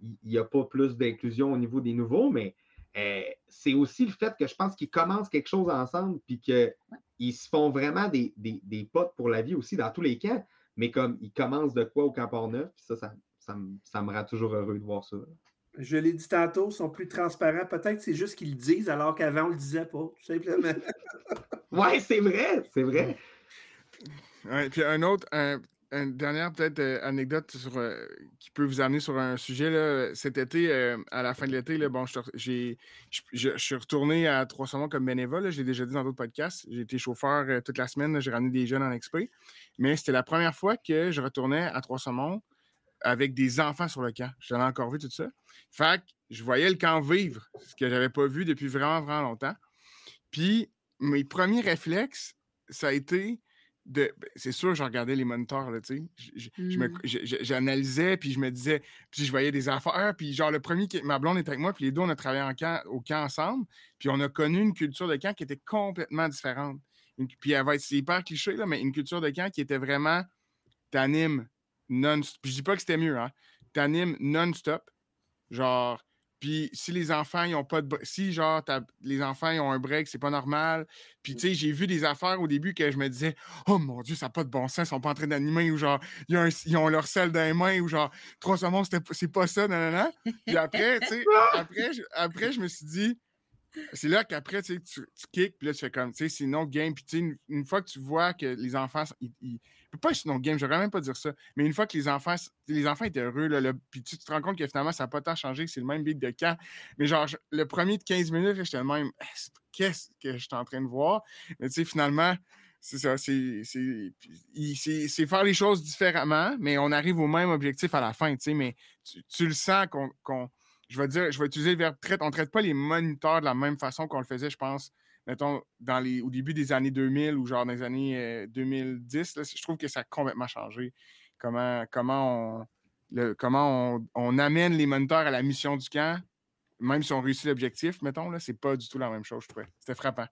il n'y a pas plus d'inclusion au niveau des nouveaux, mais euh, c'est aussi le fait que je pense qu'ils commencent quelque chose ensemble, puis qu'ils se font vraiment des, des, potes pour la vie aussi dans tous les camps, mais comme ils commencent de quoi au camp Neuf, puis ça, ça, ça, me, rend toujours heureux de voir ça. Je l'ai dit tantôt, ils sont plus transparents. Peut-être c'est juste qu'ils le disent alors qu'avant on ne le disait pas, tout simplement. oui, c'est vrai, c'est vrai. Ouais, puis un autre, une dernière peut-être euh, anecdote sur, euh, qui peut vous amener sur un sujet. Là, cet été, euh, à la fin de l'été, bon, je, je, suis retourné à Trois Saumons comme bénévole. J'ai déjà dit dans d'autres podcasts. J'ai été chauffeur toute la semaine. J'ai ramené des jeunes en exprès. Mais c'était la première fois que je retournais à Trois Saumons avec des enfants sur le camp. Je l'avais encore vu tout ça. Fait que je voyais le camp vivre, ce que je n'avais pas vu depuis vraiment, vraiment longtemps. Puis mes premiers réflexes, ça a été ben, c'est sûr, je regardais les moniteurs, là, tu sais. Mmh. J'analysais, puis je me disais, puis je voyais des affaires, puis genre, le premier, ma blonde était avec moi, puis les deux, on a travaillé en camp, au camp ensemble, puis on a connu une culture de camp qui était complètement différente. puis elle va être hyper cliché, là, mais une culture de camp qui était vraiment, t'animes non-stop. Je dis pas que c'était mieux, hein. T'animes non-stop. Genre, puis si les enfants, ils ont pas de. Si, genre, les enfants, ils ont un break, c'est pas normal. Puis, tu sais, j'ai vu des affaires au début que je me disais, oh mon Dieu, ça n'a pas de bon sens, ils sont pas en train d'animer, ou genre, ils ont, leur sel dans les mains, ou genre, trois secondes, c'est pas ça, non. Puis après, tu sais, après, après, je me suis dit, c'est là qu'après, tu, tu kicks, puis là, tu fais comme, tu sais, c'est game. Puis, tu sais, une, fois que tu vois que les enfants, ils, pas être non game, je ne même pas dire ça, mais une fois que les enfants, les enfants étaient heureux, là, puis tu te rends compte que finalement, ça n'a pas tant changé, que c'est le même beat de camp. Mais genre, le premier de 15 minutes, j'étais le même, qu'est-ce que je suis en train de voir? Mais tu sais, finalement, c'est ça, c'est faire les choses différemment, mais on arrive au même objectif à la fin, tu sais, mais tu, le sens qu'on je vais dire, je vais utiliser le verbe traite. On ne traite pas les moniteurs de la même façon qu'on le faisait, je pense, mettons, dans les, au début des années 2000 ou genre dans les années 2010. Euh, je trouve que ça a complètement changé. Comment, comment, on, le, comment on, amène les moniteurs à la mission du camp, même si on réussit l'objectif, mettons, là, c'est pas du tout la même chose, je trouvais. C'était frappant.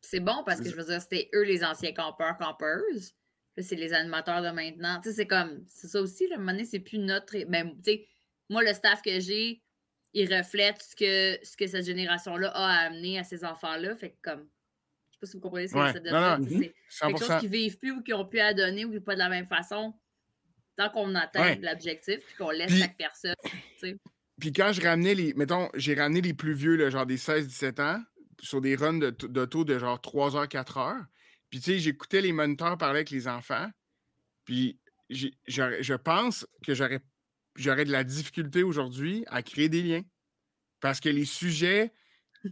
C'est bon parce que je veux dire, c'était eux les anciens campeurs, campeuses. c'est les animateurs de maintenant. Tu sais, c'est comme, c'est ça aussi, le moment donné, c'est plus notre. Ben, tu sais, moi, le staff que j'ai, il reflète ce que, ce que cette génération-là a amené à ces enfants-là. Fait que comme, je sais pas si vous comprenez ce que ça donne. C'est quelque chose qu'ils vivent plus ou qui ont pu à donner ou pas de la même façon. Tant qu'on atteint l'objectif puis qu'on laisse chaque personne. Puis quand je ramenais les, mettons, j'ai ramené les plus vieux, genre des 16-17 ans, sur des runs de, de taux de genre 3 heures, 4 heures. Puis tu sais, j'écoutais les moniteurs parler avec les enfants. Puis je pense que j'aurais j'aurais de la difficulté aujourd'hui à créer des liens. Parce que les sujets,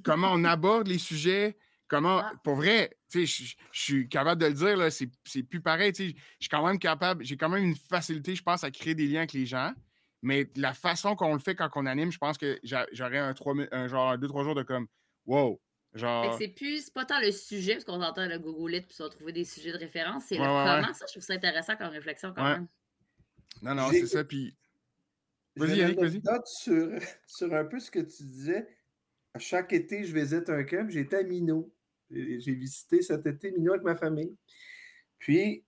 comment on aborde les sujets, comment, ah. pour vrai, je, je suis capable de le dire, c'est plus pareil. Je suis quand même capable, j'ai quand même une facilité, je pense, à créer des liens avec les gens. Mais la façon qu'on le fait quand on anime, je pense que j'aurais un, un genre deux, trois jours de comme wow. Genre... C'est plus, pas tant le sujet, parce qu'on entend le Google It puis ça va trouver des sujets de référence, c'est le comment ça, je trouve ça intéressant comme réflexion quand même. Non, non, c'est ça. Puis Vas-y, Yannick, vas-y. Sur, sur un peu ce que tu disais. À chaque été, je visite un camp. J'étais à Minot. J'ai visité cet été Minot avec ma famille. Puis,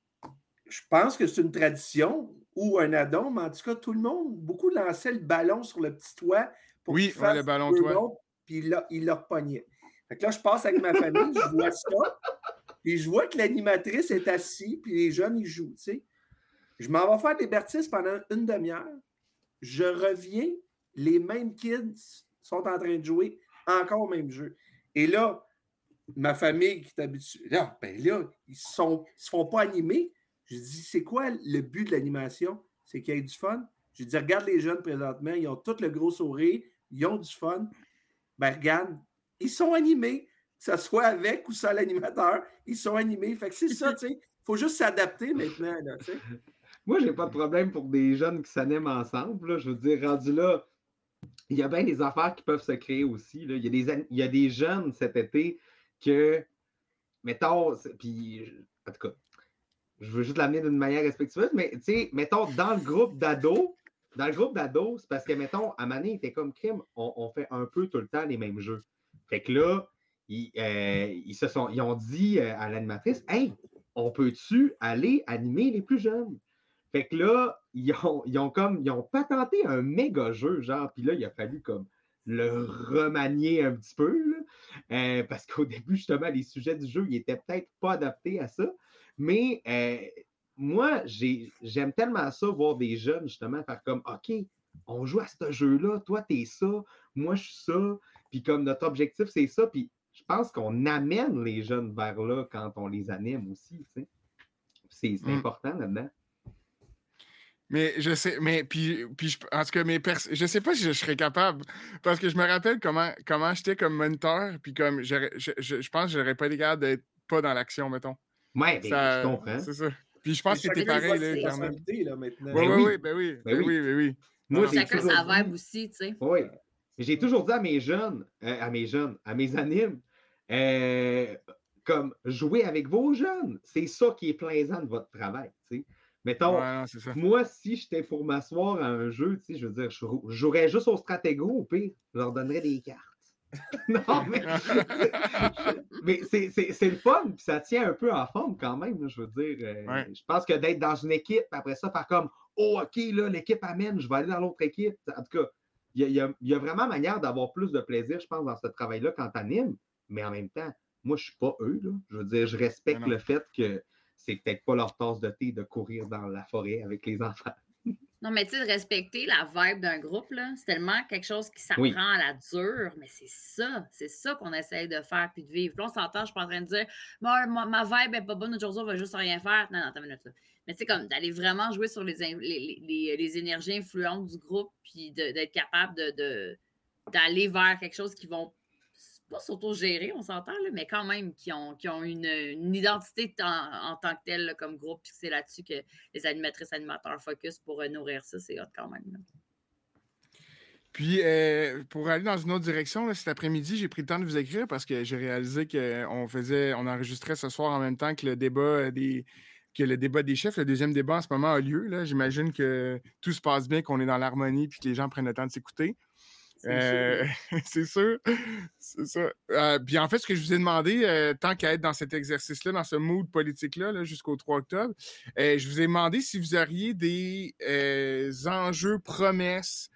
je pense que c'est une tradition ou un addon, mais en tout cas, tout le monde, beaucoup lançaient le ballon sur le petit toit pour oui, le ballon toit. puis il, il leur pognait. Fait que là, je passe avec ma famille, je vois ça, puis je vois que l'animatrice est assise, puis les jeunes, ils jouent, tu sais. Je m'en vais faire des bêtises pendant une demi-heure je reviens, les mêmes kids sont en train de jouer encore au même jeu. Et là, ma famille qui est habituée, là, ben là, ils ne se font pas animer. Je dis, c'est quoi le but de l'animation? C'est qu'il y ait du fun. Je dis, regarde les jeunes présentement, ils ont tout le gros sourire, ils ont du fun. Ben regarde, ils sont animés, que ce soit avec ou sans l'animateur, ils sont animés. Fait que c'est ça, tu sais. Il faut juste s'adapter maintenant, là, tu sais. Moi, j'ai pas de problème pour des jeunes qui s'animent ensemble. Je veux dire, rendu là, il y a bien des affaires qui peuvent se créer aussi. Il, y a des, il y a des jeunes cet été que, mettons, puis en tout cas, je veux juste l'amener d'une manière respectueuse, mais tu sais, mettons, dans le groupe d'ados, dans le groupe d'ados, c'est parce que, mettons, à Mané, il était comme crime, on, fait un peu tout le temps les mêmes jeux. Fait que là, ils, euh, se sont, ils ont dit euh, à l'animatrice Hey, on peut-tu aller animer les plus jeunes? Fait que là, ils ont, ils ont comme ils ont patenté un méga jeu, genre, puis là, il a fallu comme le remanier un petit peu. Euh, parce qu'au début, justement, les sujets du jeu, ils n'étaient peut-être pas adaptés à ça. Mais moi, j'aime tellement ça, voir des jeunes, justement, faire comme OK, on joue à ce jeu-là, toi, t'es ça, moi, je suis ça. Puis comme notre objectif, c'est ça. Puis je pense qu'on amène les jeunes vers là quand on les anime aussi. C'est mmh. important là-dedans. Mais je sais, mais puis, puis je, en tout cas, mes je sais pas si je, serais capable. Parce que je me rappelle comment, comment j'étais comme mentor, puis comme je, je, pense que j'aurais pas été capable d'être pas dans l'action, mettons. Ouais, ben, ça, je comprends. C'est ça. Puis je pense que t'es pareil, là, quand même. Là, maintenant. Oui, oui, oui, ben oui, ben, ben oui, ben oui. Moi, chacun sa vibe aussi, tu sais. Oui. J'ai toujours dit à mes jeunes, euh, à mes jeunes, à mes animes, euh, comme jouer avec vos jeunes, c'est ça qui est plaisant de votre travail, tu sais. Mettons, moi, si j'étais pour m'asseoir à un jeu, tu sais, je veux dire, je jouerais juste au stratégo, au pire, je leur donnerais des cartes. non, mais, mais c'est le fun, puis ça tient un peu en forme quand même, je veux dire. Euh, je pense que d'être dans une équipe, après ça, faire comme Oh, OK, là, l'équipe amène, je vais aller dans l'autre équipe. En tout cas, il y, y, a vraiment manière d'avoir plus de plaisir, je pense, dans ce travail-là quand tu animes, mais en même temps, moi, je ne suis pas eux. Là. Je veux dire, je respecte le fait que c'est peut-être pas leur tasse de thé de courir dans la forêt avec les enfants. Non, mais tu sais, de respecter la vibe d'un groupe, c'est tellement quelque chose qui s'apprend à la dure, mais c'est ça, c'est ça qu'on essaye de faire puis de vivre. Là, on s'entend, je suis pas en train de dire, ma, ma vibe est pas bonne aujourd'hui, on va juste rien faire. Non, non, t'as minute là. Mais tu sais, comme d'aller vraiment jouer sur les, les, les, énergies influentes du groupe puis d'être capable de, d'aller vers quelque chose qui vont pas s'auto-gérer, on s'entend, mais quand même, qui ont, qui ont une, identité en, tant que telle comme groupe, puis c'est là-dessus que les animatrices animateurs focus pour euh, nourrir ça, c'est hot quand même. Puis, euh, pour aller dans une autre direction, cet après-midi, j'ai pris le temps de vous écrire parce que j'ai réalisé qu'on faisait, on enregistrait ce soir en même temps que le débat euh, des, que le débat des chefs. Le deuxième débat en ce moment a lieu. J'imagine que tout se passe bien, qu'on est dans l'harmonie puis que les gens prennent le temps de s'écouter. Euh, c'est sûr. C'est ça. Euh, puis en fait, ce que je vous ai demandé, euh, tant qu'à être dans cet exercice-là, dans ce mood politique-là, jusqu'au 3 octobre, je vous ai demandé si vous auriez des enjeux, promesses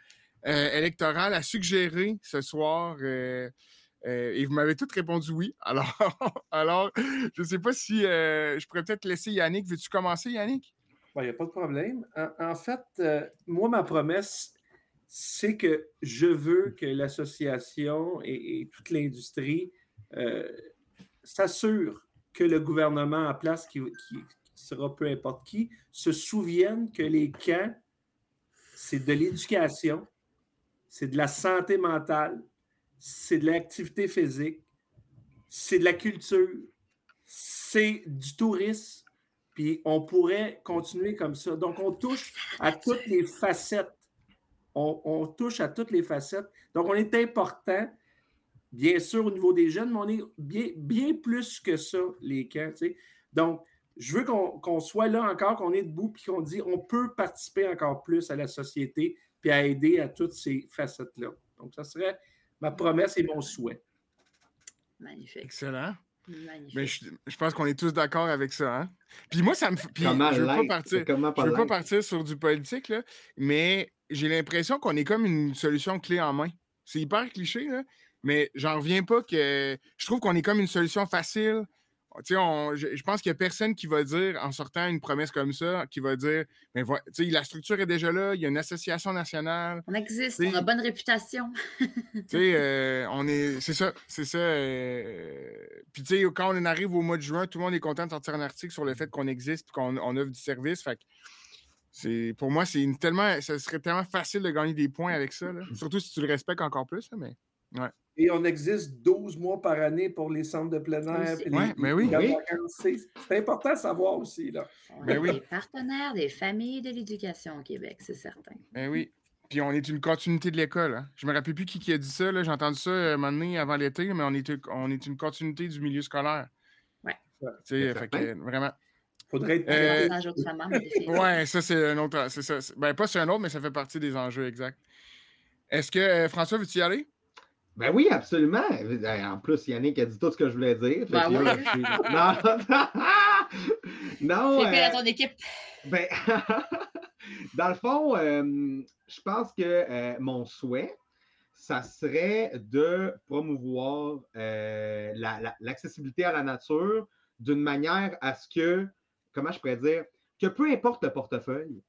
électorales à suggérer ce soir. et vous m'avez toutes répondu oui. Alors, alors je ne sais pas si je pourrais peut-être laisser Yannick. Veux-tu commencer, Yannick? Il n'y a pas de problème. en fait, moi, ma promesse, c'est que je veux que l'association et, toute l'industrie euh, s'assurent que le gouvernement en place, qui, sera peu importe qui, se souvienne que les camps, c'est de l'éducation, c'est de la santé mentale, c'est de l'activité physique, c'est de la culture, c'est du tourisme, puis on pourrait continuer comme ça. Donc, on touche à toutes les facettes on, touche à toutes les facettes. Donc, on est important, bien sûr, au niveau des jeunes, mais on est bien, bien plus que ça, les camps. Donc, je veux qu'on soit là encore, qu'on est debout, puis qu'on dit on peut participer encore plus à la société, puis à aider à toutes ces facettes-là. Donc, ça serait ma promesse et mon souhait. Magnifique. Excellent. Mais je, pense qu'on est tous d'accord avec ça. Hein? Puis moi, ça me fait. je ne veux, pas partir, veux pas partir sur du politique, là, mais j'ai l'impression qu'on est comme une solution clé en main. C'est hyper cliché, là, mais j'en reviens pas que. Je trouve qu'on est comme une solution facile. On, je, je, pense qu'il n'y a personne qui va dire, en sortant une promesse comme ça, qui va dire mais la structure est déjà là, il y a une association nationale. On existe, on a bonne réputation. euh, on est. C'est ça, c'est ça. Euh, puis, tu sais, quand on arrive au mois de juin, tout le monde est content de sortir un article sur le fait qu'on existe et qu'on offre du service. Fait c'est, pour moi, c'est tellement, ça serait tellement facile de gagner des points avec ça. Surtout si tu le respectes encore plus. mais, ouais. Et on existe 12 mois par année pour les centres de plein air. Oui, mais oui. C'est important de savoir aussi. Là. On est oui. partenaires des familles de l'éducation au Québec, c'est certain. Mais oui. Puis on est une continuité de l'école. Hein. Je me rappelle plus qui, qui a dit ça. J'ai entendu ça euh, un moment donné avant l'été, mais on est, on est une continuité du milieu scolaire. Oui. Tu sais, vraiment Faudrait être. Euh, ouais, ça, c'est un autre. C'est ça. Ben, pas c'est un autre, mais ça fait partie des enjeux, exact. Est-ce que euh, François, veux-tu y aller? Ben oui, absolument. Ben, en plus, Yannick a dit tout ce que je voulais dire. Ben oui. Non, non. non euh... ton équipe. Ben, dans le fond, euh, je pense que euh, mon souhait, ça serait de promouvoir euh, l'accessibilité à la nature d'une manière à ce que, comment je pourrais dire, que peu importe le portefeuille,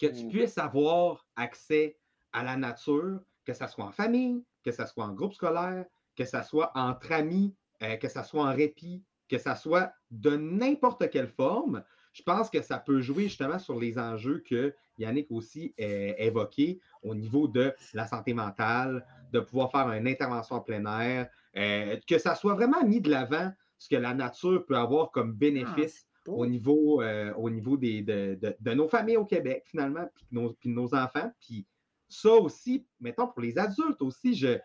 que tu mm. puisses avoir accès à la nature, que ce soit en famille, que ce soit en groupe scolaire, que ce soit entre amis, que ce soit en répit, que ce soit de n'importe quelle forme, je pense que ça peut jouer justement sur les enjeux que Yannick aussi a évoqués au niveau de la santé mentale, de pouvoir faire une intervention en plein air, euh, que ça soit vraiment mis de l'avant ce que la nature peut avoir comme ah, bénéfice au niveau, euh, au niveau des, de, nos familles au Québec, finalement, puis de nos, enfants. Puis ça aussi, mettons, pour les adultes aussi, je,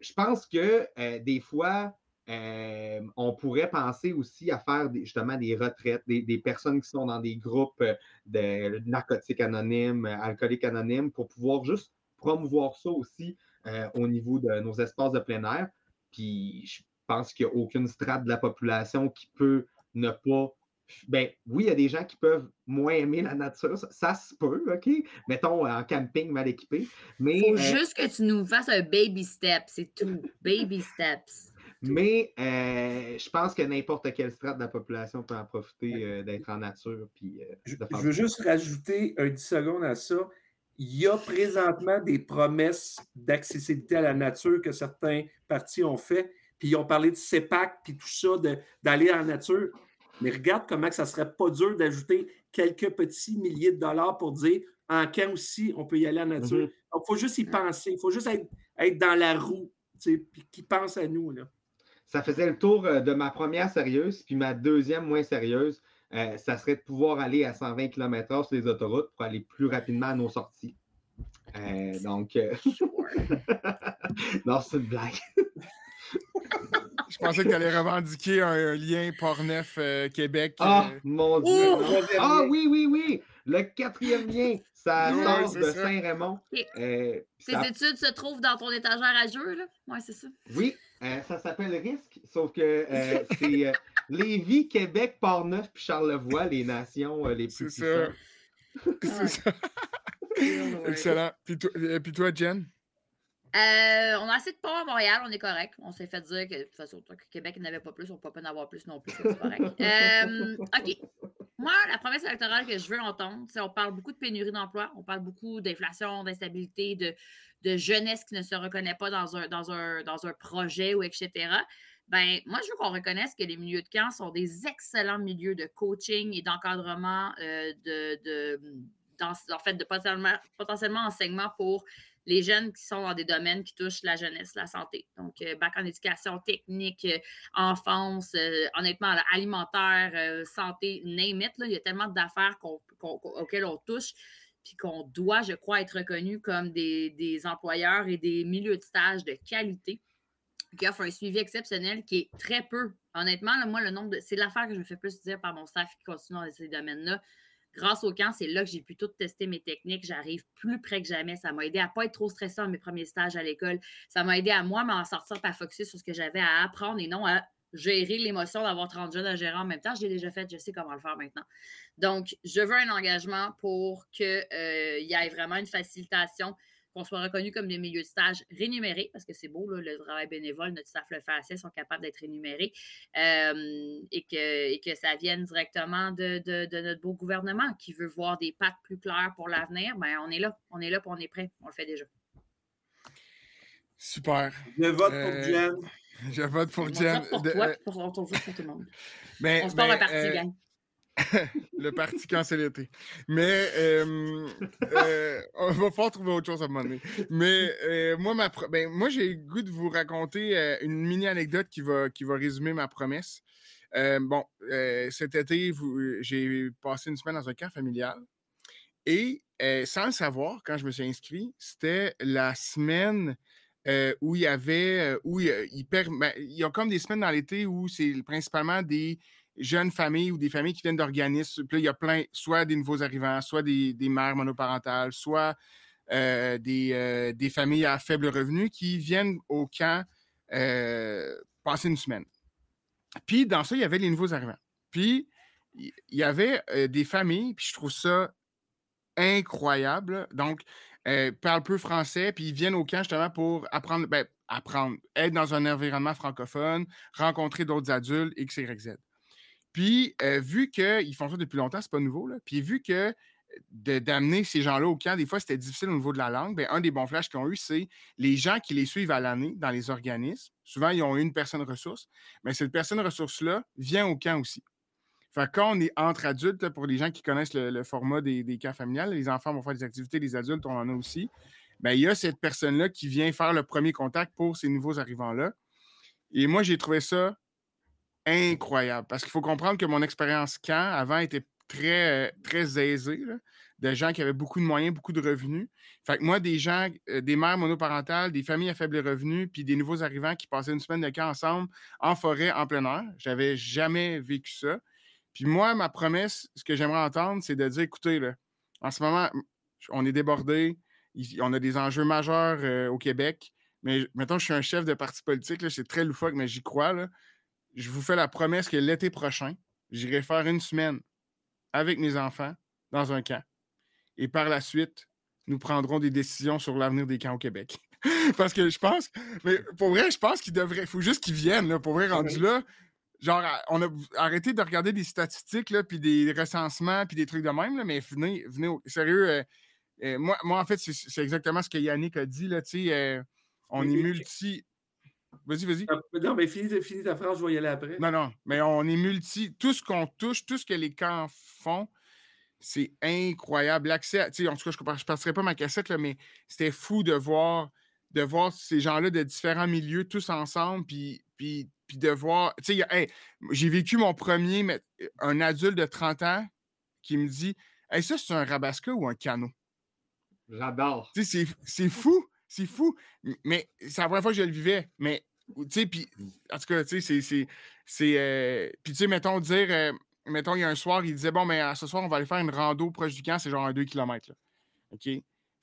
je pense que euh, des fois, euh, on pourrait penser aussi à faire justement des retraites, des, personnes qui sont dans des groupes euh, de narcotiques anonymes, alcooliques anonymes, pour pouvoir juste promouvoir ça aussi au niveau de nos espaces de plein air. Puis je pense qu'il n'y a aucune strate de la population qui peut ne pas. Ben oui, il y a des gens qui peuvent moins aimer la nature, ça, se peut, OK? Mettons en camping mal équipé. Mais. Il faut juste que tu nous fasses un baby step, c'est tout. Baby steps. Mais euh, je pense que n'importe quelle strate de la population peut en profiter euh, d'être en nature. Puis, euh, je, veux juste rajouter un 10 secondes à ça. Il y a présentement des promesses d'accessibilité à la nature que certains partis ont fait. Puis ils ont parlé de CEPAC, puis tout ça, d'aller en nature. Mais regarde comment ça serait pas dur d'ajouter quelques petits milliers de dollars pour dire en camp aussi, on peut y aller en nature. Mm-hmm. Donc, il faut juste y penser. Il faut juste être, être dans la roue, puis qui pense à nous. Là ça faisait le tour euh, de ma première sérieuse, puis ma deuxième moins sérieuse, euh, ça serait de pouvoir aller à 120 km/h sur les autoroutes pour aller plus rapidement à nos sorties. Euh, donc, non, c'est une blague. Je pensais que tu allais revendiquer un, lien Portneuf Québec. Ah, mon Dieu! Ah oui, oui, oui! Le quatrième lien, ça sort de Saint-Raymond. Tes études se trouvent dans ton étagère à jeu, là? Oui, c'est ça. Oui, euh, ça s'appelle Risque, sauf que euh, c'est euh, Lévis, Québec, Port-Neuf puis Charlevoix, les nations les plus puissantes. C'est ça. Excellent. Puis toi, puis toi Jen? On a assez de à Montréal, on est correct. On s'est fait dire que de toute façon, Québec n'avait pas plus, on ne peut pas en avoir plus non plus, c'est correct. OK. Moi, la promesse électorale que je veux entendre, c'est on parle beaucoup de pénurie d'emploi, on parle beaucoup d'inflation, d'instabilité, de, de jeunesse qui ne se reconnaît pas dans un, dans un, dans un projet ou etc. Ben, moi, je veux qu'on reconnaisse que les milieux de camp sont des excellents milieux de coaching et d'encadrement, euh, de, en fait, de potentiellement, potentiellement enseignement pour les jeunes qui sont dans des domaines qui touchent la jeunesse, la santé. Donc, euh, bac en éducation technique, euh, enfance, honnêtement, alimentaire, santé, name it. Il y a tellement d'affaires auxquelles on touche puis qu'on doit, je crois, être reconnu comme des, employeurs et des milieux de stage de qualité qui offrent un suivi exceptionnel qui est très peu. Honnêtement, moi, le nombre de. C'est l'affaire que je me fais plus dire par mon staff qui continue dans ces domaines-là. Grâce au camp, c'est là que j'ai pu tout tester mes techniques. J'arrive plus près que jamais. Ça m'a aidé à ne pas être trop stressant dans mes premiers stages à l'école. Ça m'a aidé à moi m'en sortir par focus sur ce que j'avais à apprendre et non à gérer l'émotion d'avoir 30 jeunes à gérer en même temps. Je l'ai déjà fait, je sais comment le faire maintenant. Donc, je veux un engagement pour qu'il euh, y ait vraiment une facilitation, qu'on soit reconnu comme des milieux de stage rémunérés, parce que c'est beau, le travail bénévole, notre staff le fait assez, sont capables d'être rémunérés, euh, et, que, que ça vienne directement de, notre beau gouvernement qui veut voir des pattes plus claires pour l'avenir. Bien, on est là, on est là, puis on est prêt, on le fait déjà. Super. Je vote pour euh, Jen. Je vote pour Jen. Pour toi, euh, pour, pour, tout le monde. Mais, on se parle le parti, euh, gang. le parti cancellé. Mais euh, euh, on va falloir trouver autre chose à un moment donné. Mais euh, moi, ma ben, moi j'ai le goût de vous raconter une mini anecdote qui va, qui va résumer ma promesse. bon, cet été, j'ai passé une semaine dans un camp familial. Et sans le savoir, quand je me suis inscrit, c'était la semaine où il y avait, où il, ben, il, y a comme des semaines dans l'été où c'est principalement des, jeunes familles ou des familles qui viennent d'organismes. Puis là, il y a plein, soit des nouveaux arrivants, soit des, mères monoparentales, soit euh, des, des, familles à faible revenu qui viennent au camp passer une semaine. Puis dans ça, il y avait les nouveaux arrivants. Puis il y avait des familles, puis je trouve ça incroyable. Donc, euh, parlent peu français, puis ils viennent au camp justement pour apprendre, ben, apprendre, être dans un environnement francophone, rencontrer d'autres adultes, X, Y, Z. Puis, vu qu'ils font ça depuis longtemps, c'est pas nouveau, puis vu que d'amener ces gens-là au camp, des fois, c'était difficile au niveau de la langue, bien, un des bons flashs qu'ils ont eu, c'est les gens qui les suivent à l'année dans les organismes. Souvent, ils ont une personne ressource, mais cette personne ressource-là vient au camp aussi. Fait quand on est entre adultes, pour les gens qui connaissent le, format des, des, camps familiales, les enfants vont faire des activités, les adultes, on en a aussi. Bien, il y a cette personne-là qui vient faire le premier contact pour ces nouveaux arrivants-là. Et moi, j'ai trouvé ça incroyable parce qu'il faut comprendre que mon expérience camp avant était très, très aisée, de gens qui avaient beaucoup de moyens, beaucoup de revenus. Fait que moi, des gens, euh, des mères monoparentales, des familles à faible revenu, puis des nouveaux arrivants qui passaient une semaine de camp ensemble en forêt, en plein air, j'avais jamais vécu ça. Puis moi, ma promesse, ce que j'aimerais entendre, c'est de dire écoutez, là, en ce moment, on est débordé, on a des enjeux majeurs euh, au Québec, mais maintenant, je suis un chef de parti politique, c'est très loufoque, mais j'y crois. Là. Je vous fais la promesse que l'été prochain, j'irai faire une semaine avec mes enfants dans un camp. Et par la suite, nous prendrons des décisions sur l'avenir des camps au Québec. Parce que je pense, mais pour vrai, je pense qu'il devrait, il faut juste qu'ils viennent, là, pour vrai, rendu là genre, on a arrêté de regarder des statistiques, là, puis des recensements, puis des trucs de même, là, mais venez, venez, au, sérieux, euh, euh, moi, moi, en fait, c'est exactement ce que Yannick a dit, là, tu sais, euh, on est multi... Vas-y, vas-y. Ah, non, mais finis, ta phrase, je vais y aller après. Non, non, mais on est multi... Tout ce qu'on touche, tout ce que les camps font, c'est incroyable. L'accès, tu sais, en tout cas, je ne passerai pas ma cassette, là, mais c'était fou de voir, de voir ces gens-là de différents milieux, tous ensemble, puis, puis puis de voir. Tu sais, j'ai vécu mon premier, mais, un adulte de 30 qui me dit Hey, ça, c'est un rabasca ou un canot? J'adore. Tu sais, c'est fou. C'est fou. Mais c'est la première fois que je le vivais. Mais, tu sais, puis, en tout cas, tu sais, c'est. Euh, puis, tu sais, mettons, dire. Euh, mettons, il y a un soir, il disait Bon, mais ce soir, on va aller faire une rando proche du camp, c'est genre un 2 km. OK? Fait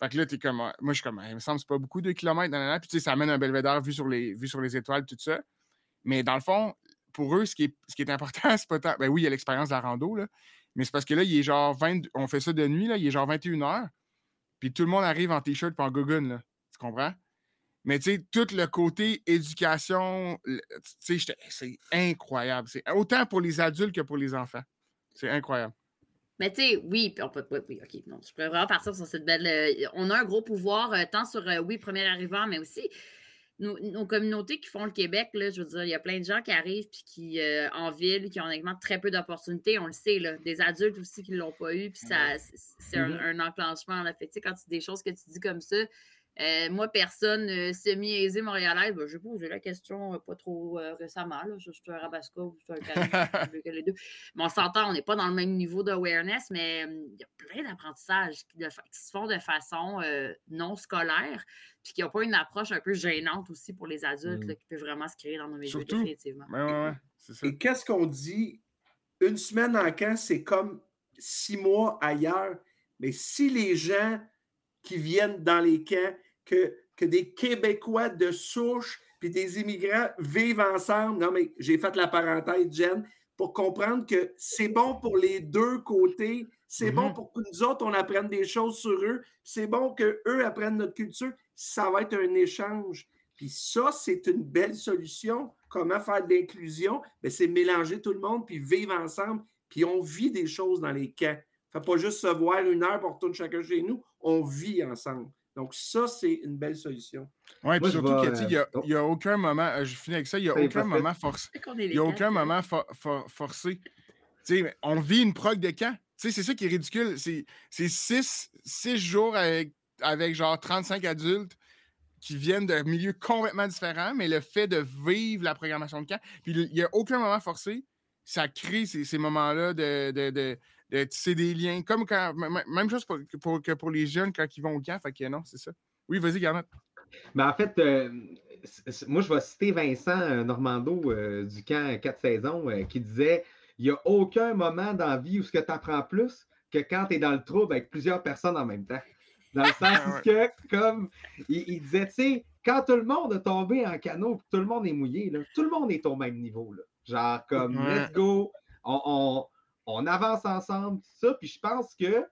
que là, t'es comme. Moi, je suis comme, il me semble que c'est pas beaucoup, 2 km. Puis, tu sais, ça amène un belvédère vu sur les, vu sur les étoiles, tout ça. Mais dans le fond, pour eux, ce qui est, ce qui est important, c'est pas tant. Ben oui, il y a l'expérience de la rando, là, mais c'est parce que là, il est genre 20. On fait ça de nuit, là, il est genre 21 h puis tout le monde arrive en t-shirt et en gogun, là. Tu comprends? Mais tu sais, tout le côté éducation, tu sais, c'est incroyable. C'est autant pour les adultes que pour les enfants. C'est incroyable. Mais tu sais, oui, on peut, oui, oui, OK, non, je pourrais vraiment partir sur cette belle. Euh, on a un gros pouvoir, euh, tant sur, euh, oui, premier arrivant, mais aussi nos, communautés qui font le Québec, là, je veux dire, il y a plein de gens qui arrivent puis qui, en ville, qui ont honnêtement très peu d'opportunités. On le sait, là, des adultes aussi qui ne l'ont pas eu, puis ça, c'est un, mm-hmm. un, enclenchement. Là. Fait, quand tu des choses que tu dis comme ça, euh, moi, personne euh, semi-aisée montréalaise, ben, je vais poser la question euh, pas trop récemment. Là, je, suis un rabasco ou je suis un les deux. Mais on s'entend, on n'est pas dans le même niveau d'awareness, mais il y a plein d'apprentissages qui, se font de façon non scolaire, puis qui n'ont pas une approche un peu gênante aussi pour les adultes mmh. qui peut vraiment se créer dans nos médias, définitivement. Et qu'est-ce qu'on dit? Une semaine en camp, c'est comme six mois ailleurs. Mais si les gens qui viennent dans les camps que, des Québécois de souche puis des immigrants vivent ensemble. Non, mais j'ai fait la parenthèse, Jen, pour comprendre que c'est bon pour les deux côtés. C'est bon mm-hmm. pour que nous autres, on apprenne des choses sur eux. C'est bon qu'eux apprennent notre culture. Ça va être un échange. Puis ça, c'est une belle solution. Comment faire de l'inclusion? Ben, c'est mélanger tout le monde, puis vivre ensemble. Puis on vit des choses dans les camps. Fait pas juste se voir une heure pour retourner chacun chez nous. On vit ensemble. Donc, ça, c'est une belle solution. Oui, puis surtout qu'il n'y a, euh, a, aucun moment, euh, je finis avec ça, il n'y a aucun moment forcé. Il n'y a aucun moment forcé. on vit une prog de camp. C'est ça qui est ridicule. C'est six, six jours avec, avec genre 35 adultes qui viennent de milieux complètement différents, mais le fait de vivre la programmation de camp, puis il n'y a aucun moment forcé, ça crée ces, ces moments-là de, de de tisser des liens. Comme quand, même chose pour, pour, que pour les jeunes quand ils vont au camp. Fait que non, c'est ça. Oui, vas-y, Garnet. Mais en fait, euh, moi, je vais citer Vincent euh, Normando euh, du camp 4 saisons qui disait il n'y a aucun moment dans la vie où ce que tu apprends plus que quand tu es dans le trouble avec plusieurs personnes en même temps. Dans le sens que, comme il, disait, tu sais, quand tout le monde est tombé en canot, tout le monde est mouillé, tout le monde est au même niveau. Là. Genre, comme, let's go, on, avance ensemble, ça. Puis je pense que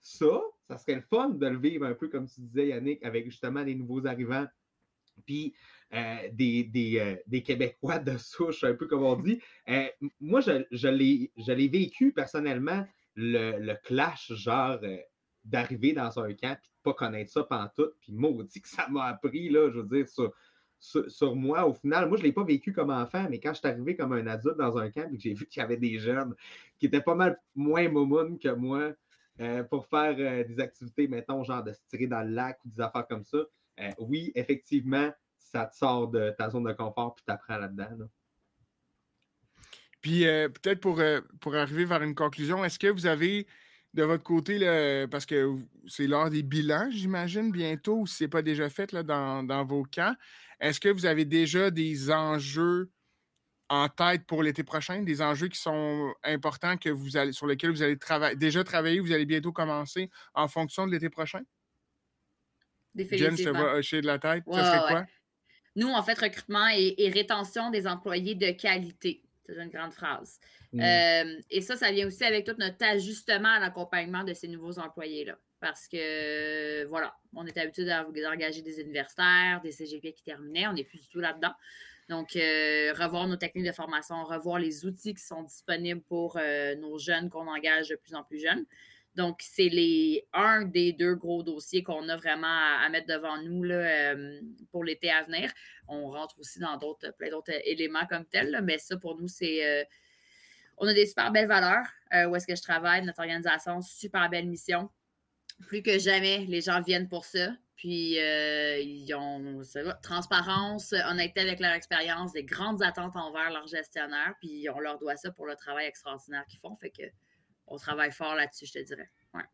ça, ça serait le fun de le vivre un peu comme tu disais, Yannick, avec justement les nouveaux arrivants. Puis euh, des, euh, des, Québécois de souche, un peu comme on dit. Euh, moi, je, je l'ai vécu personnellement, le, clash, genre, d'arriver dans un camp et de pas connaître ça pendant tout. Puis maudit que ça m'a appris, là, je veux dire, sur, sur, moi. Au final, moi, je ne l'ai pas vécu comme enfant, mais quand je suis arrivé comme un adulte dans un camp et que j'ai vu qu'il y avait des jeunes qui étaient pas mal moins momounes que moi pour faire des activités, mettons, genre de se tirer dans le lac ou des affaires comme ça. oui, effectivement, ça te sort de ta zone de confort puis tu apprends là-dedans. Puis euh, peut-être pour, euh, pour arriver vers une conclusion, est-ce que vous avez de votre côté, parce que c'est l'heure des bilans, j'imagine, bientôt, ou si ce n'est pas déjà fait là, dans, vos camps, est-ce que vous avez déjà des enjeux en tête pour l'été prochain, des enjeux qui sont importants que vous allez, sur lesquels vous allez travailler, déjà travailler, vous allez bientôt commencer en fonction de l'été prochain? Jen, je te vois hocher de la tête. ça serait quoi? Nous, en fait, recrutement et, rétention des employés de qualité. C'est une grande phrase. Mm. Euh, et ça, ça vient aussi avec tout notre ajustement à l'accompagnement de ces nouveaux employés-là. Parce que, voilà, on est habitué d'engager des universitaires, des CGP qui terminaient. On n'est plus du tout là-dedans. Donc, euh, revoir nos techniques de formation, revoir les outils qui sont disponibles pour euh, nos jeunes qu'on engage de plus en plus jeunes. Donc, c'est les un des deux gros dossiers qu'on a vraiment à, mettre devant nous là, euh, pour l'été à venir. On rentre aussi dans d'autres, plein d'autres éléments comme tels, mais ça, pour nous, c'est. Euh, on a des super belles valeurs euh, où est-ce que je travaille, notre organisation, super belle mission. Plus que jamais, les gens viennent pour ça. Puis, ils ont transparence, honnêteté avec leur expérience, des grandes attentes envers leurs gestionnaires. Puis, on leur doit ça pour le travail extraordinaire qu'ils font. Fait que on travaille fort là-dessus, je te dirais. Ouais.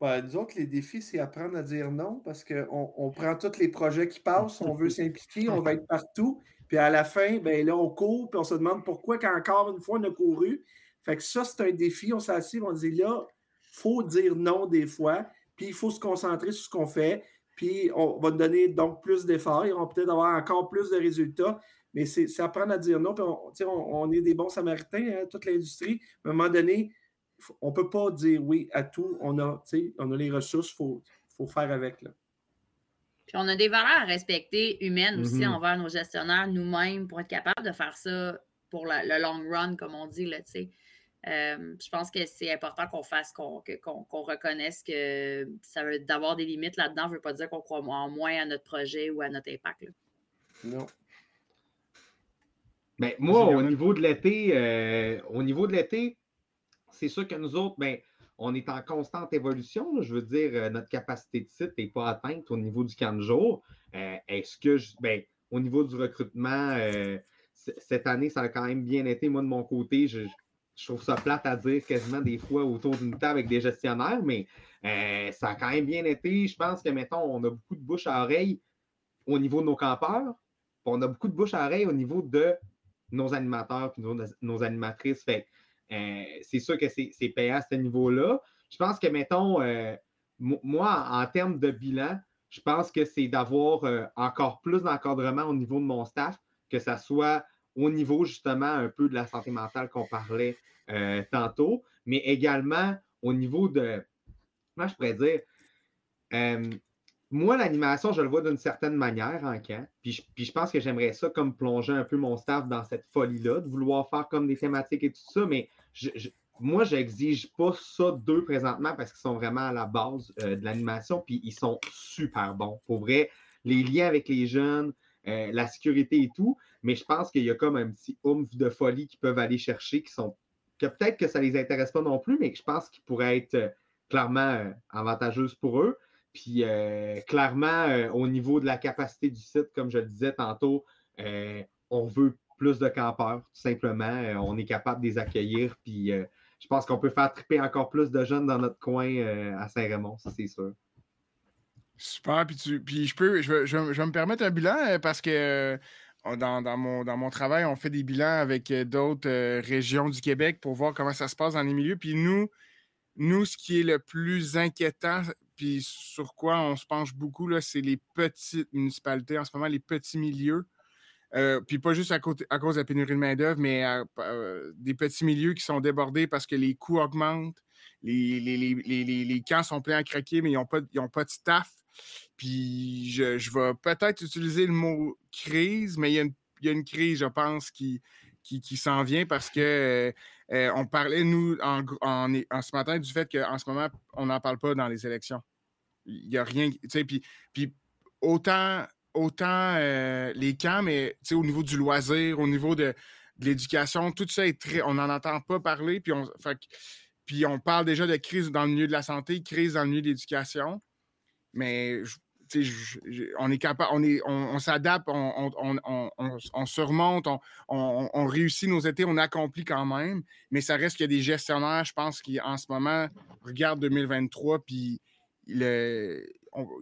Ben, nous autres, les défis, c'est apprendre à dire non parce qu'on on prend tous les projets qui passent, on veut s'impliquer, on va être partout. Puis à la fin, ben là, on court, puis on se demande pourquoi, quand encore une fois, on a couru. Fait que ça, c'est un défi. On s'assied, on dit là, faut dire non des fois, puis il faut se concentrer sur ce qu'on fait. Puis on va donner donc plus d'efforts. On va peut-être avoir encore plus de résultats. Mais c'est apprendre à dire non. on, est des bons samaritains, hein, toute l'industrie. À un moment donné, on ne peut pas dire oui à tout. On a, on a les ressources, il faut, faut, faire avec. Là. Puis on a des valeurs à respecter humaines aussi mm-hmm. envers nos gestionnaires, nous-mêmes, pour être capable de faire ça pour le long run, comme on dit. Là, euh, je pense que c'est important qu'on fasse, qu'on reconnaisse que ça veut d'avoir des limites là-dedans ne veut pas dire qu'on croit en moins à notre projet ou à notre impact. Non. Ben, moi, au niveau de l'été, euh, au niveau de l'été, c'est sûr que nous autres, ben, on est en constante évolution. Je veux dire, euh, notre capacité de site n'est pas atteinte au niveau du camp de jour. Euh, est-ce que, ben, au niveau du recrutement, cette année, ça a quand même bien été. Moi, de mon côté, je, trouve ça plate à dire quasiment des fois autour d'une table avec des gestionnaires, mais ça a quand même bien été. Je pense que, mettons, on a beaucoup de bouche à oreille au niveau de nos campeurs. On a beaucoup de bouche à oreille au niveau de nos animateurs et nos, animatrices. Fait euh, c'est sûr que c'est payant à ce niveau-là. Je pense que, mettons, euh, moi, en, termes de bilan, je pense que c'est d'avoir euh, encore plus d'encadrement au niveau de mon staff, que ce soit au niveau justement un peu de la santé mentale qu'on parlait tantôt, mais également au niveau de, comment je pourrais dire, moi, l'animation, je le vois d'une certaine manière en camp. Puis je, pense que j'aimerais ça comme plonger un peu mon staff dans cette folie-là, de vouloir faire comme des thématiques et tout ça. Mais moi, je, n'exige pas ça d'eux présentement parce qu'ils sont vraiment à la base euh, de l'animation. Puis ils sont super bons. Pour vrai, les liens avec les jeunes, euh, la sécurité et tout. Mais je pense qu'il y a comme un petit oomph de folie qu'ils peuvent aller chercher qui sont. que peut-être que ça les intéresse pas non plus, mais je pense qu'ils pourraient être euh, clairement avantageuses pour eux. Puis euh, clairement, euh, au niveau de la capacité du site, comme je le disais tantôt, euh, on veut plus de campeurs, tout simplement. on est capable de les accueillir. Puis je pense qu'on peut faire triper encore plus de jeunes dans notre coin à Saint-Raymond, c'est sûr. Super. Puis, puis je peux, je, je, vais me permettre un bilan parce que dans, dans, mon, dans mon travail, on fait des bilans avec d'autres régions du Québec pour voir comment ça se passe dans les milieux. Puis nous, nous, ce qui est le plus inquiétant, puis sur quoi on se penche beaucoup, c'est les petites municipalités, en ce moment, les petits milieux. Euh, puis pas juste à, cause de la pénurie de main-d'œuvre, mais euh, des petits milieux qui sont débordés parce que les coûts augmentent, les, les, camps sont pleins à craquer, mais ils n'ont pas, pas de staff. Puis je, vais peut-être utiliser le mot crise, mais il y, a une, crise, je pense, qui, qui, s'en vient parce que euh, on parlait, nous, en, ce matin, du fait qu'en ce moment, on n'en parle pas dans les élections. Il n'y a rien. Puis, puis autant autant euh, les camps, mais au niveau du loisir, au niveau de, l'éducation, tout ça est très. On n'en entend pas parler, puis on, puis on parle déjà de crise dans le milieu de la santé, crise dans le milieu de l'éducation. Mais on est capable, on, s'adapte, on, on, surmonte, on, réussit nos étés, on accomplit quand même, mais ça reste qu'il y a des gestionnaires, je pense, qui en ce moment regardent 2023, puis ils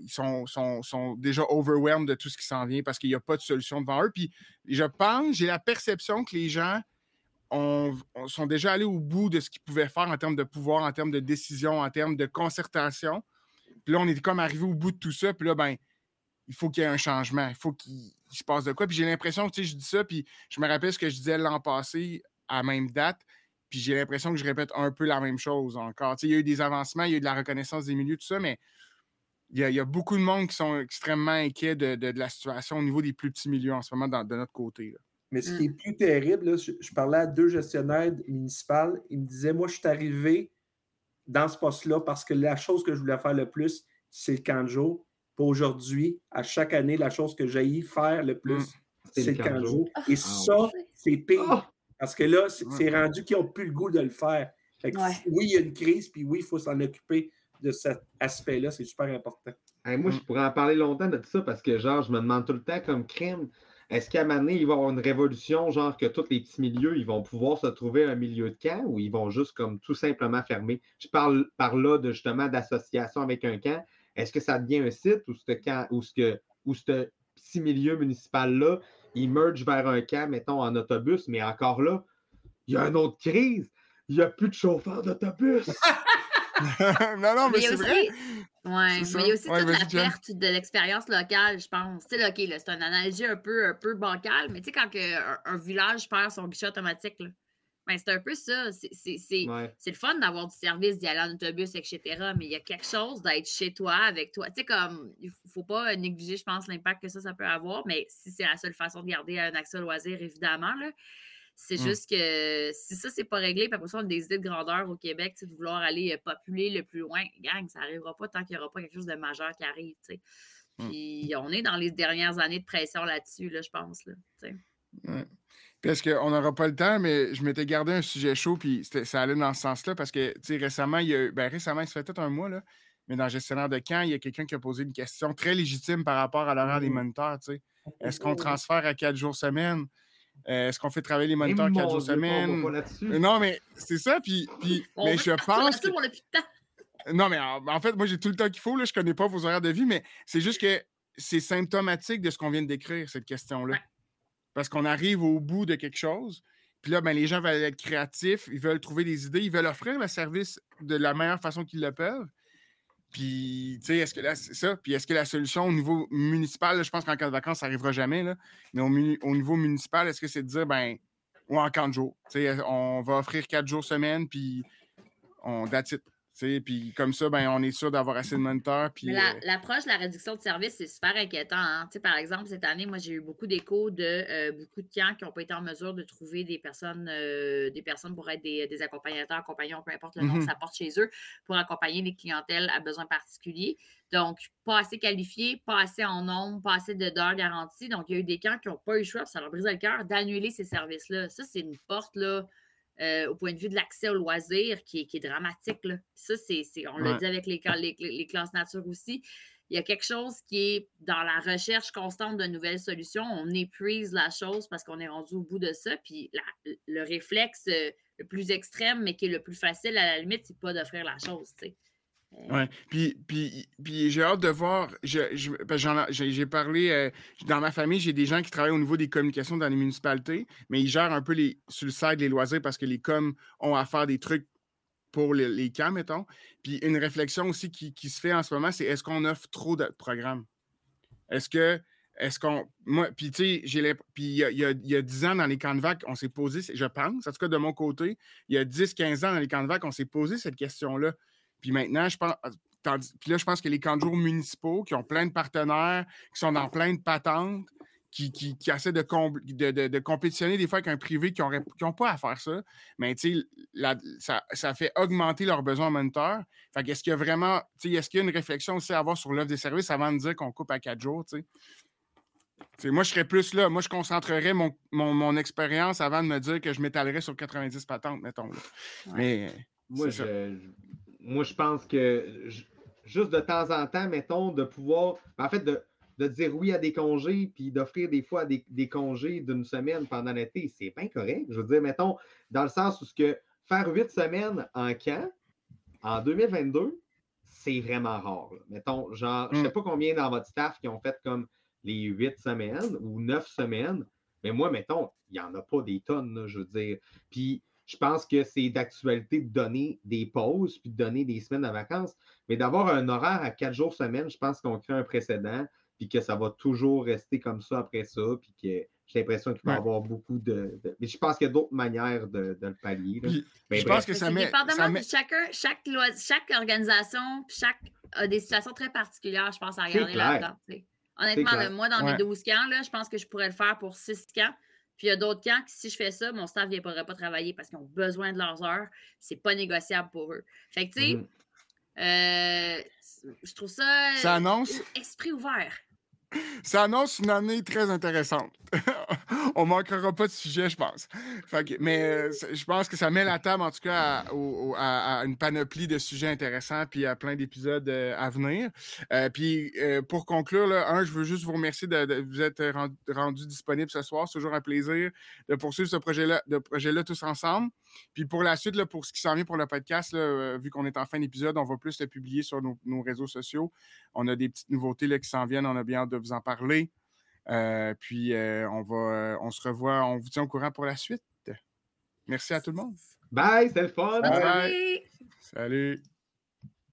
sont, sont, déjà overwhelmed de tout ce qui s'en vient parce qu'il n'y a pas de solution devant eux. Puis je pense, j'ai la perception que les gens sont déjà allés au bout de ce qu'ils pouvaient faire en termes de pouvoir, en termes de décision, en termes de concertation. Puis là, on est comme arrivé au bout de tout ça. Puis là, ben, il faut qu'il y ait un changement. Il faut qu'il se passe de quoi. Puis j'ai l'impression que, tu sais, je dis ça, puis je me rappelle ce que je disais l'an passé à la même date. Puis j'ai l'impression que je répète un peu la même chose encore. Tu sais, il y a eu des avancements, il y a eu de la reconnaissance des milieux, tout ça, mais il y, a, beaucoup de monde qui sont extrêmement inquiets de, la situation au niveau des plus petits milieux en ce moment de notre côté. Mais ce qui est mmh. plus terrible, je, parlais à deux gestionnaires municipaux, ils me disaient Moi, je suis arrivé dans ce poste-là parce que la chose que je voulais faire le plus, c'est le camp de jour. Pour aujourd'hui, à chaque année, la chose que j'ai faire le plus, mmh. c'est le camp de jour. Et ah, ça, c'est pire. Ah! Parce que là, c'est rendu qu'ils n'ont plus le goût de le faire. Oui, il y a une crise, puis oui, il faut s'en occuper de cet aspect-là, c'est super important. moi, je mm. pourrais en parler longtemps de ça parce que, genre, je me demande tout le temps comme crime, est-ce qu'à un moment donné, il va y avoir une révolution, genre que tous les petits milieux, ils vont pouvoir se trouver un milieu de camp ou ils vont juste comme tout simplement fermer? Je parle par là de justement d'association avec un camp. Est-ce que ça devient un site ou ce camp ou ce ou ce petit milieu municipal-là, il merge vers un camp, mettons, en autobus, mais encore là, il y a une autre crise. Il n'y a plus de chauffeurs d'autobus. non, non, mais, c'est vrai. Oui, mais il y a aussi toute la perte de l'expérience locale, je pense. Tu sais, OK, c'est une analogie un peu, un peu bancale, mais tu sais, quand un, village perd son guichet automatique, ben, c'est un peu ça. C'est le fun d'avoir du service, d'y aller en autobus, etc. Mais il y a quelque chose d'être chez toi, avec toi. Tu sais, comme, il ne faut pas négliger, je pense, l'impact que ça, ça peut avoir, mais si c'est la seule façon de garder un accès au loisir, évidemment, là, c'est mmh. juste que si ça, c'est pas réglé, puis après ça, on a des idées de grandeur au Québec, de vouloir aller euh, populer le plus loin, gang, ça n'arrivera pas tant qu'il n'y aura pas quelque chose de majeur qui arrive, tu sais. Mmh. Puis on est dans les dernières années de pression là-dessus, là, je pense, là, ouais. Parce qu'on n'aura pas le temps, mais je m'étais gardé un sujet chaud, puis ça allait dans ce sens-là, parce que, tu sais, récemment, il y a ben, récemment, ça fait peut-être un mois, là, mais dans le gestionnaire de camp, il y a quelqu'un qui a posé une question très légitime par rapport à l'horaire des mmh. moniteurs, tu sais. Est-ce qu'on transfère à quatre jours semaine? Euh, est-ce qu'on fait travailler les moniteurs quatre jours semaine? Non, mais c'est ça. Puis, puis mais je pense. Que... Non, mais en, fait, moi, j'ai tout le temps qu'il faut. Là, je ne connais pas vos horaires de vie, mais c'est juste que c'est symptomatique de ce qu'on vient de décrire, cette question-là. Parce qu'on arrive au bout de quelque chose. Puis là, ben, les gens veulent être créatifs, ils veulent trouver des idées, ils veulent offrir le service de la meilleure façon qu'ils le peuvent. Puis, tu sais, est-ce que là, c'est ça? Puis, est-ce que la solution au niveau municipal, je pense qu'en cas de vacances, ça n'arrivera jamais, là, mais au, niveau municipal, est-ce que c'est de dire, ben, ou en camp de jours, tu sais, on va offrir quatre jours semaine, puis on date puis comme ça, ben, on est sûr d'avoir assez de moniteurs. Puis, euh L'approche de la réduction de services, c'est super inquiétant. Hein. Par exemple, cette année, moi, j'ai eu beaucoup d'échos de euh, beaucoup de clients qui n'ont pas été en mesure de trouver des personnes, euh, des personnes pour être des, accompagnateurs, accompagnants, peu importe le nom que mmh ça porte chez eux, pour accompagner les clientèles à besoins particuliers. Donc, pas assez qualifiés, pas assez en nombre, pas assez d'heures garanties. Donc, il y a eu des clients qui n'ont pas eu le choix, ça leur brise le cœur, d'annuler ces services-là. Ça, c'est une porte, là euh, au point de vue de l'accès au loisir qui est, dramatique. Là. Ça, c'est, on l'a dit avec les, les, classes nature aussi. Il y a quelque chose qui est dans la recherche constante de nouvelles solutions. On épuise la chose parce qu'on est rendu au bout de ça. Puis le réflexe euh, le plus extrême, mais qui est le plus facile à la limite, c'est pas d'offrir la chose. Oui, puis, puis, puis j'ai hâte de voir. J'ai parlé euh, dans ma famille, j'ai des gens qui travaillent au niveau des communications dans les municipalités, mais ils gèrent un peu les, sur le site les loisirs parce que les coms ont à faire des trucs pour les, les camps, mettons. Puis une réflexion aussi qui, qui se fait en ce moment, c'est est-ce qu'on offre trop de programmes? Est-ce que est-ce qu'on. Moi, puis tu sais, il y a, il y a 10 ans dans les camps de vac, on s'est posé, je pense, en tout cas de mon côté, il y a 10-15 ans dans les camps de vac, on s'est posé cette question-là. Puis maintenant, je pense. Puis là, je pense que les camps de jour municipaux qui ont plein de partenaires, qui sont dans plein de patentes, qui, qui, qui essaient de, de, de, compétitionner des fois avec un privé qui n'ont pas à faire ça. Mais tu sais, ça, ça, fait augmenter leurs besoins en moniteur. Fait qu'est-ce qu'il y a vraiment, tu sais, est-ce qu'il y a une réflexion aussi à avoir sur l'offre des services avant de dire qu'on coupe à quatre jours, tu sais? moi, je serais plus là. Moi, je concentrerais mon, mon, expérience avant de me dire que je m'étalerais sur 90 patentes, mettons. Mais moi je, moi, je pense que juste de temps en temps, mettons, de pouvoir, en fait, de, dire oui à des congés, puis d'offrir des fois des, congés d'une semaine pendant l'été, c'est pas correct. Je veux dire, mettons, dans le sens où ce que faire huit semaines en camp, en 2022, c'est vraiment rare. Mettons, genre, je sais mm. pas combien dans votre staff qui ont fait comme les huit semaines ou neuf semaines. Mais moi, mettons, il n'y en a pas des tonnes, je veux dire. Puis je pense que c'est d'actualité de donner des pauses puis de donner des semaines de vacances. Mais d'avoir un horaire à quatre jours semaine, je pense qu'on crée un précédent puis que ça va toujours rester comme ça après ça. Puis que j'ai l'impression qu'il va y avoir beaucoup de, Mais je pense qu'il y a d'autres manières de, le pallier. mais je pense que ça met. Ça met... Chacun, chaque, chaque organisation, chaque a des situations très particulières, je pense, à regarder là-dedans. Honnêtement, moi, dans mes 12 camps, là, je pense que je pourrais le faire pour 6 camps. Puis il y a d'autres camps que si je fais ça, mon staff ne pourrait pas travailler parce qu'ils ont besoin de leurs heures. C'est pas négociable pour eux. Fait que, tu sais, mm-hmm. euh, je trouve ça. Ça annonce. Esprit ouvert. Ça annonce une année très intéressante. On manquera pas de sujet, je pense. mais euh, je pense que ça met la table, en tout cas, à, une panoplie de sujets intéressants, puis à plein d'épisodes euh, à venir. Euh, puis pour conclure, un, je veux juste vous remercier de, vous être rendu, disponible ce soir. C'est toujours un plaisir de poursuivre ce projet-là projet tous ensemble. Puis pour la suite, pour ce qui s'en vient pour le podcast, vu qu'on est en fin d'épisode, on va plus le publier sur nos, réseaux sociaux. On a des petites nouveautés là, qui s'en viennent. On a bien hâte de vous en parler. Euh, puis euh, on va, on se revoit, on vous tient au courant pour la suite. Merci à tout le monde. Bye, c'est le fun. Bye. Salut.